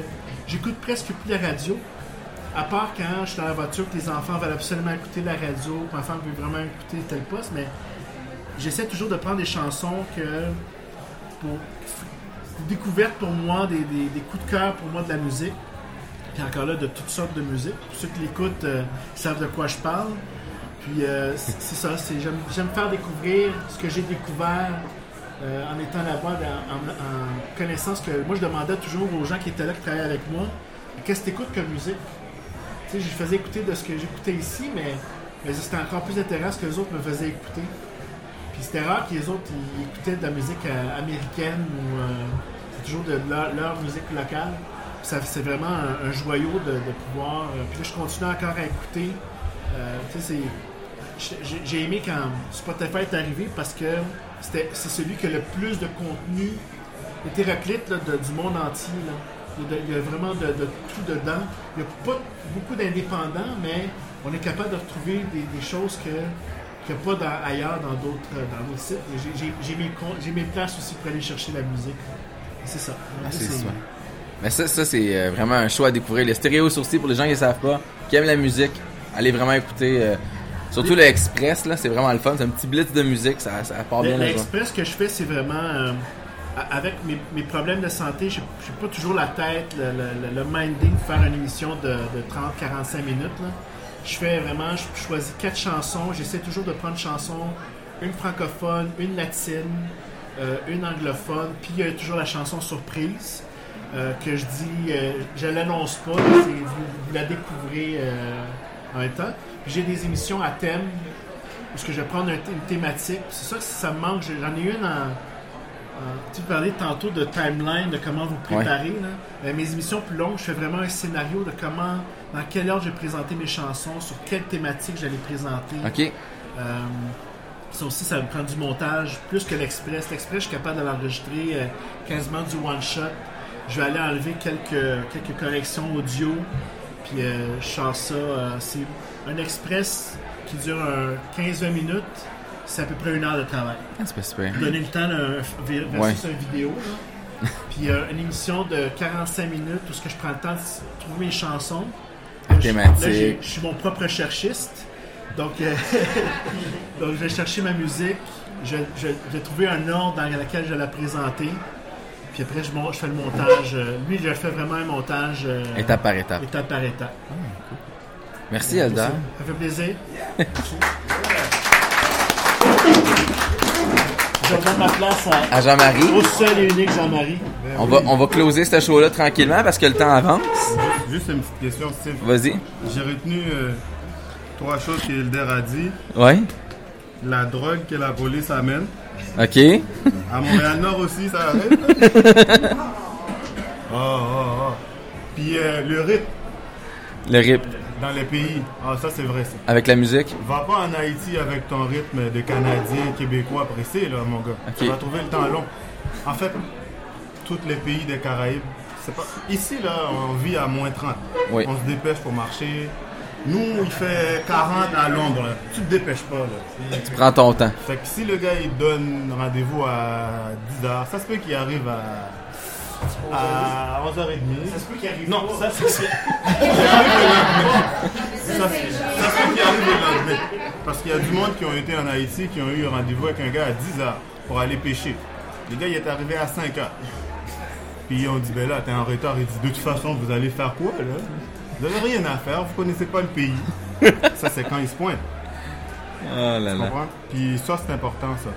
I: j'écoute presque plus la radio. À part quand je suis dans la voiture, que les enfants veulent absolument écouter la radio, que ma veut vraiment écouter tel poste, mais j'essaie toujours de prendre des chansons que pour découverte pour moi, des coups de cœur pour moi de la musique. Puis encore là, de toutes sortes de musique. Pour ceux qui l'écoutent, euh, savent de quoi je parle. Puis euh, c'est ça, j'aime faire découvrir ce que j'ai découvert euh, en étant là-bas, en, connaissant ce que. Moi, je demandais toujours aux gens qui étaient là, qui travaillaient avec moi, qu'est-ce que tu écoutes comme musique? Je faisais écouter de ce que j'écoutais ici, mais, mais c'était encore plus intéressant ce que les autres me faisaient écouter. Puis c'était rare que les autres écoutaient de la musique euh, américaine ou c'est toujours de leur, musique locale. C'est vraiment un, joyau de, pouvoir. puis là, je continue encore à écouter. Tu sais, c'est- j'ai- aimé quand Spotify est arrivé parce que c'était, c'est celui qui a le plus de contenu hétéroclite là, de- du monde entier. là. Il, y a vraiment de, de tout dedans. Il n'y a pas beaucoup d'indépendants, mais on est capable de retrouver des, des choses que qu'il n'y a pas dans- ailleurs dans d'autres, dans d'autres sites. J'ai, mes, mes places aussi pour aller chercher la musique. C'est ça.
A: Ah, c'est ça. Mais ça, ça c'est euh, vraiment un choix à découvrir. Le stéréo sourcil, pour les gens qui ne savent pas, qui aiment la musique, allez vraiment écouter. euh, surtout le Express, là, c'est vraiment le fun. C'est un petit blitz de musique, ça, ça part bien.
I: L'express que je fais, c'est vraiment. euh, avec mes, mes problèmes de santé, je n'ai pas toujours la tête, le, le- le minding de faire une émission de, de 30-45 minutes. là. Je fais vraiment, je choisis quatre chansons. J'essaie toujours de prendre une chanson, une francophone, une latine, euh, une anglophone, puis il y a toujours la chanson surprise. euh, que je dis, je l'annonce pas, vous, vous la découvrez en même temps. J'ai des émissions à thème parce que je vais prendre un- une thématique. C'est ça que ça me manque. J'en ai une en. en- tu parlais tantôt de timeline, de comment vous préparer. là. Euh, mes émissions plus longues, je fais vraiment un scénario de comment, dans quelle ordre je vais présenter mes chansons, sur quelle thématique j'allais présenter.
A: Ok.
I: Euh, ça aussi, ça me prend du montage plus que l'Express. L'Express, je suis capable de l'enregistrer euh, quasiment du one-shot. Je vais aller enlever quelques, quelques corrections audio, puis euh, je sors ça. euh, c'est un Express qui dure un 15-20 minutes. C'est à peu près une heure de travail.
A: Ah, c'est pas super.
I: Donner le temps d'un versus
A: Ouais.
I: une vidéo. là. Puis euh, une émission de 45 minutes où ce que je prends le temps de trouver mes chansons. Là, je- là, je suis mon propre cherchiste. Donc, donc, je vais chercher ma musique. Je, je, je vais trouver un ordre dans lequel je vais la présenter. Puis après, je, fais le montage. euh, Lui, je fais vraiment un montage euh,
A: Étape par étape.
I: étape par étape.
A: Merci, Elda.
I: Ça fait plaisir. je donne ma place à,
A: À Jean-Marie.
I: au seul et unique Jean-Marie.
A: On va, on va closer ce show-là tranquillement parce que le temps avance.
B: Juste une petite question, Steve.
A: Vas-y.
B: J'ai retenu euh, trois choses qu'Elder a dit.
A: Ouais.
B: La drogue que la police amène.
A: Ok.
B: À Montréal-Nord aussi, ça arrête. Oh, oh, oh. Puis euh, le rythme
A: Le rip.
B: dans les pays. Ah, ça, c'est vrai, ça.
A: Avec la musique?
B: Va pas en Haïti avec ton rythme de Canadien, Québécois pressé, là, mon gars. Tu vas trouver le temps long. En fait, tous les pays des Caraïbes, c'est pas... Ici, là, on vit à moins 30.
A: Oui.
B: On se dépêche pour marcher. Nous, il fait 40 à l'ombre. là. Tu te dépêches pas, là.
A: Tu prends ton temps.
B: Fait que si le gars, il donne rendez-vous à 10h, ça se peut qu'il arrive à... À 11h30.
I: Ça se peut qu'il arrive
B: Non,
I: pas.
B: ça c'est. Ça, ça se peut qu'il arrive le lendemain. Parce qu'il y a du monde qui ont été en Haïti qui ont eu rendez-vous avec un gars à 10h pour aller pêcher. Le gars, il est arrivé à 5h. Puis on dit, ben là, t'es en retard. Il dit, de toute façon, vous allez faire quoi, là? Vous avez rien à faire, vous connaissez pas le pays. ça, c'est quand il se pointe.
A: Oh là
B: Tu
A: là.
B: comprends? Puis ça, c'est important, ça.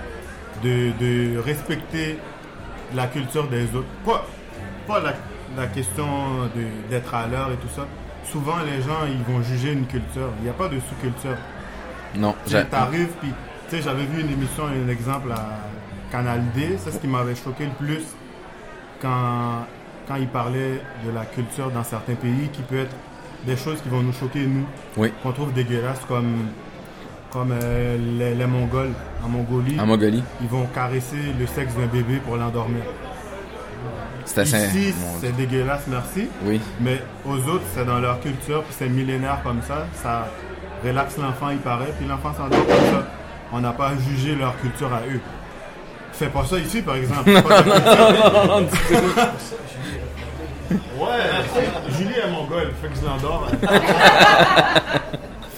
B: De, de respecter la culture des autres. Pas, pas la, la question d'être à l'heure et tout ça. Souvent, les gens, ils vont juger une culture. Il n'y a pas de sous-culture.
A: Non.
B: Tu
A: j'ai-
B: arrives, puis, tu sais, j'avais vu une émission, un exemple à Canal D. Ça, ce qui m'avait choqué le plus, quand, quand il parlait de la culture dans certains pays, qui peut être des choses qui vont nous choquer, nous
A: Oui.
B: qu'on trouve dégueulasses comme, comme euh, les, les Mongols. En Mongolie,
A: En Mongolie.
B: ils vont caresser le sexe d'un bébé pour l'endormir.
A: C'est assez.
B: Ici, c'est dégueulasse, merci.
A: Oui.
B: Mais aux autres, c'est dans leur culture, puis c'est millénaire comme ça. Ça relaxe l'enfant, il paraît, puis l'enfant s'endort comme ça. On n'a pas à juger leur culture à eux. Fais pas ça ici, par exemple. C'est pas ta culture. Ouais, Julie est mongole, fait que je l'endors.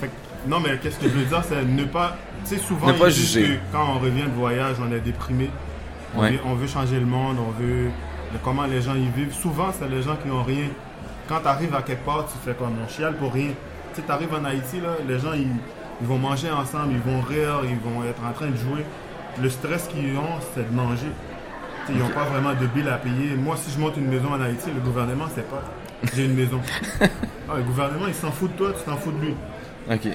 B: Fait que- non, mais qu'est-ce que je veux dire, c'est ne pas. Tu sais, souvent,
A: Ne pas
B: ils disent
A: juger.
B: que quand on revient de voyage, on est déprimé. On,
A: Ouais.
B: veut, on veut changer le monde, on veut comment les gens y vivent. Souvent, c'est les gens qui ont rien. Quand tu arrives à quelque part, tu fais comme on chiale pour rien. Tu sais, tu arrives en Haïti, là, les gens, ils, ils vont manger ensemble, ils vont rire, ils vont être en train de jouer. Le stress qu'ils ont, c'est de manger. Ils n'ont pas vraiment de bill à payer. Moi, si je monte une maison en Haïti, le gouvernement, c'est pas. J'ai une maison. Ah, le gouvernement, il s'en fout de toi, tu t'en fous de lui.
A: Ok.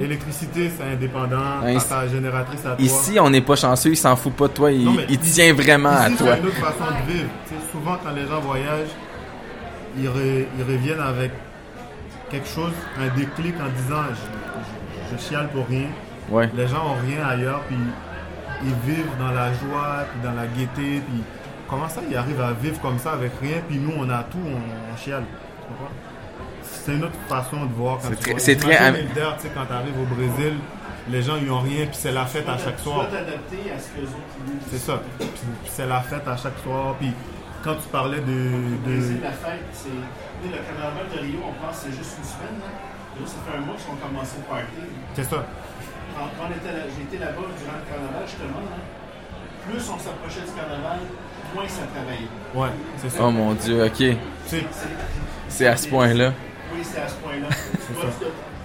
B: L'électricité, c'est indépendant.
A: Ici-
B: ta génératrice à toi.
A: Ici, on n'est pas chanceux, il s'en fout pas de toi, il,
B: Non,
A: tient vraiment à toi.
B: C'est une autre façon de vivre. Souvent, quand les gens voyagent, ils, re- ils reviennent avec quelque chose, un déclic en disant je, je- je chiale pour rien.
A: Ouais.
B: Les gens ont rien ailleurs, puis ils vivent dans la joie, puis dans la gaieté, puis comment ça ils arrivent à vivre comme ça avec rien, puis nous on a tout, on, on chiale. C'est une autre façon de voir quand
A: C'est
B: tu
A: très-
B: vois.
A: c'est très am-
B: sais, quand tu arrives au Brésil, les gens ils ont rien, puis c'est la fête à chaque soir.
I: T'adapter à ce que.
B: C'est ça. Puis c'est la fête à chaque soir. Puis quand tu parlais de.
I: Au
B: de...
I: Brésil, la fête, c'est. Le carnaval de Rio, on pense que c'est juste une semaine. Là. Nous, ça fait un mois qu'ils ont commencé le party.
B: C'est ça.
I: Quand, quand été là-bas durant le carnaval, justement, là, plus on s'approchait du carnaval, moins ça travaillait.
B: Ouais, c'est ça.
A: Oh mon dieu, ok. C'est à ce point-là.
I: Oui, c'est à ce point-là.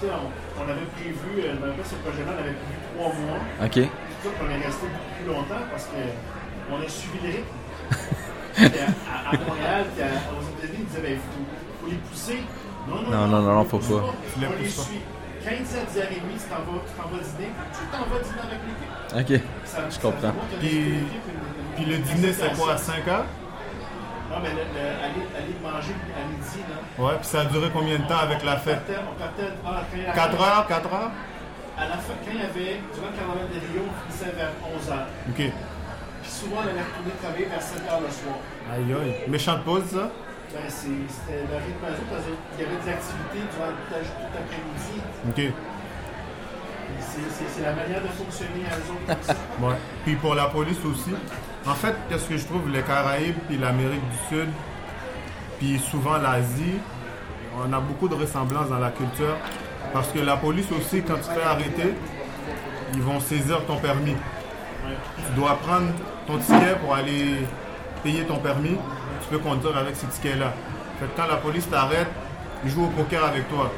I: On, on avait prévu, euh, dans le cas, ce projet-là, on avait prévu trois mois.
A: Ok.
I: C'est sûr qu'on est resté beaucoup plus longtemps parce qu'on a suivi le rythme. Puis à, Montréal, puis à- aux États-Unis, ils disaient, ben, il faut, faut les pousser. Non, non,
A: Non, non, non, non, faut pas.
B: Les
I: On les suit. 15 à 10h30, tu t'en vas, tu t'en vas dîner. Tu t'en vas dîner avec l'équipe.
A: Ok.
I: Ça-
A: Je
I: ça
A: comprends.
B: Puis- le dîner, c'est quoi, à
I: acceptation.
B: 5 heures?
I: Non, mais le- le- aller, aller manger à midi, là.
B: Ouais, puis ça a duré combien de temps avec la fête?
I: partait, on partait ah, quand il y a la
B: 4
I: fête,
B: heures 4 heures?
I: À la fin, quand il y avait, durant le carnaval de Rio, on finissait vers 11h.
B: Ok.
I: Puis souvent, on allait retourner travailler vers 7h le soir.
B: Aïe aïe. Méchante pause, ça?
I: Ben, c'est- c'était le rythme à eux, parce qu'il y avait des activités durant toute l'après-midi.
B: Ok.
I: C'est- la manière de fonctionner à eux autres. comme ça.
B: Ouais. Puis pour la police aussi. En fait, qu'est-ce que je trouve, les Caraïbes, puis l'Amérique du Sud, puis souvent l'Asie, on a beaucoup de ressemblances dans la culture. Parce que la police aussi, quand tu te fais arrêter, ils vont saisir ton permis. Tu dois prendre ton ticket pour aller payer ton permis. Tu peux conduire avec ce ticket-là. Fait que quand la police t'arrête, ils jouent au poker avec toi.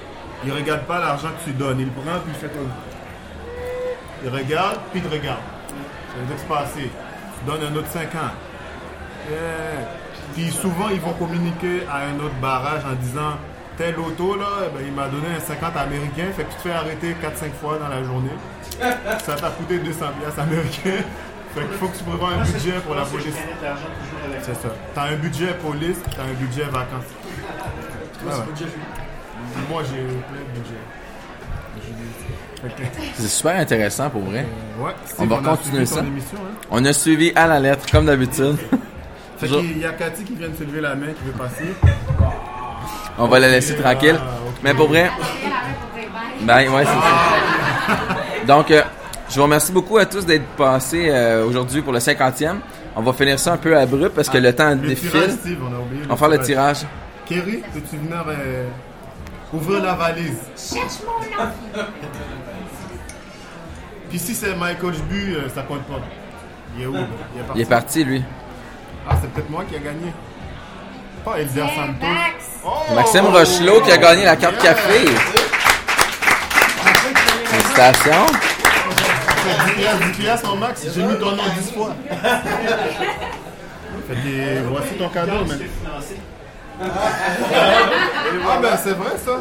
B: Ils regardent pas l'argent que tu donnes. Le prennent puis ils font comme- il regarde, puis il te regarde. Ça veut dire que c'est pas assez. Tu donnes un autre 5 ans. Puis souvent, ils vont communiquer à un autre barrage en disant tel auto, là, eh ben, il m'a donné un 50 américain, fait que tu te fais arrêter 4-5 fois dans la journée. Ça t'a coûté 200 piastres américains. Fait qu'il faut que tu prévois un budget pour la police. C'est ça. T'as un budget police, t'as un budget vacances. Ouais, ouais. Moi, j'ai plein de budget. Fait que-
A: C'est super intéressant pour vrai.
B: Ouais,
A: On va continuer ça.
B: émission, hein.
A: On a suivi à la lettre, comme d'habitude.
B: Fait qu'il y a Cathy qui vient de se lever la main, qui veut passer.
A: On va la laisser tranquille.
B: Ah.
A: Mais pour vrai,
C: bye.
A: ben ouais, c'est ça. Donc, euh, je vous remercie beaucoup à tous d'être passés euh, aujourd'hui pour le 50e. On va finir ça un peu abrupt parce que le temps
B: Ah, Le tirage,
A: défile.
B: Steve, on a oublié.
A: On va faire le tirage.
B: Kerry, peux-tu venir euh, ouvrir la valise?
C: Cherche mon nom.
B: Puis si c'est Michael Jbu, euh, ça compte pas. Il est où? Il est parti.
A: Il est parti, lui.
B: Ah, c'est peut-être moi qui ai gagné. Pas Elder Santos.
C: Max.
B: Oh!
A: Maxime Rochelot qui a gagné la carte café. Félicitations.
B: C'est 10 piastres, 10 piastres en max. J'ai mis ton nom 10 fois. Fait euh, voici ton cadeau,
I: financé.
B: Ah ben c'est vrai ça.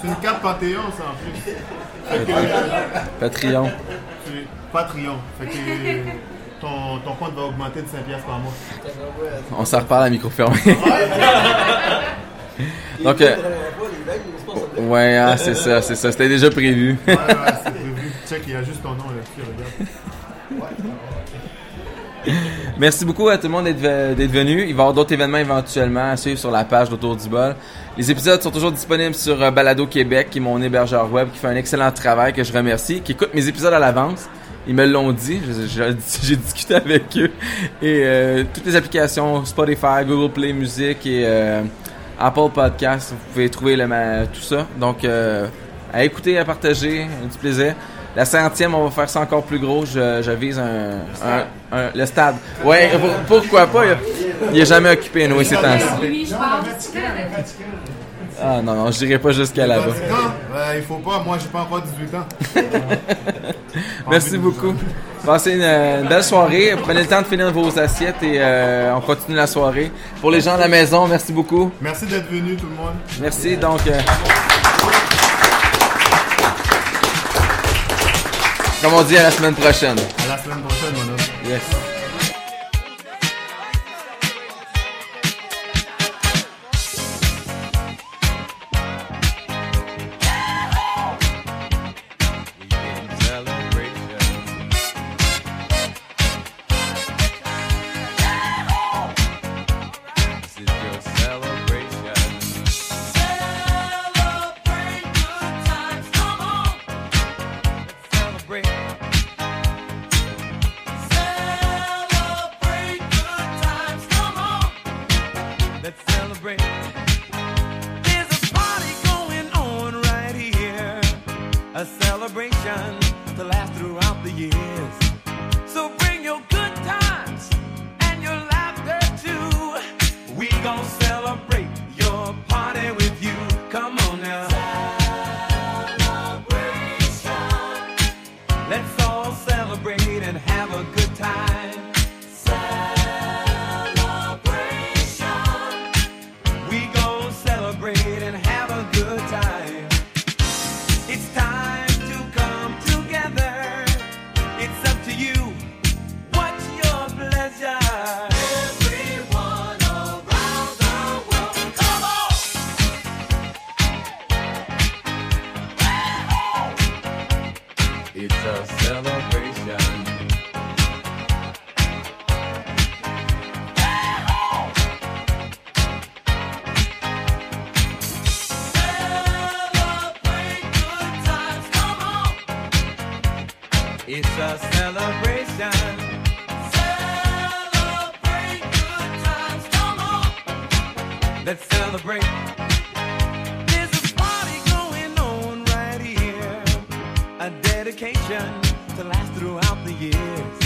B: C'est une carte Panthéon ça en plus. Fait que, euh,
A: Patreon.
B: Patreon. Fait que euh, ton, ton compte va augmenter de 5 piastres par mois.
A: On s'en reparle à micro fermé. Donc, euh, ouais, ah, c'est ça, c'est ça. C'était déjà prévu.
B: Ouais, ouais. Check, il y a juste ton nom là-dessus, regarde.
A: Merci beaucoup à tout le monde d'être ve- d'être venu. Il va y avoir d'autres événements éventuellement à suivre sur la page d'Autour du Bol. Les épisodes sont toujours disponibles sur euh, Balado Québec, qui est mon hébergeur web, qui fait un excellent travail, que je remercie, qui écoute mes épisodes à l'avance. Ils me l'ont dit, j'ai discuté avec eux. Et euh, toutes les applications, Spotify, Google Play Music et euh, Apple Podcast, vous pouvez trouver le, tout ça. Donc, euh, à écouter, à partager, du plaisir. La centième, on va faire ça encore plus gros. Je, je vise un, un- un- le stade. Ouais, pour- pourquoi pas? Il, il est jamais occupé, nous, ces temps-ci. Ah non, non, je dirais pas jusqu'à là-bas.
B: Ouais, il faut pas, moi j'ai pas encore 18 ans.
A: Merci beaucoup. Passez une, une belle soirée. Prenez le temps de finir vos assiettes et euh, on continue la soirée. Pour les gens à la maison, merci beaucoup.
B: Merci d'être venu tout le monde.
A: Merci. Donc, euh, Comme on dit, à la semaine prochaine.
B: À la semaine prochaine, mon homme.
A: Yes.
K: Let's celebrate. There's a party going on right here. A dedication to last throughout the years.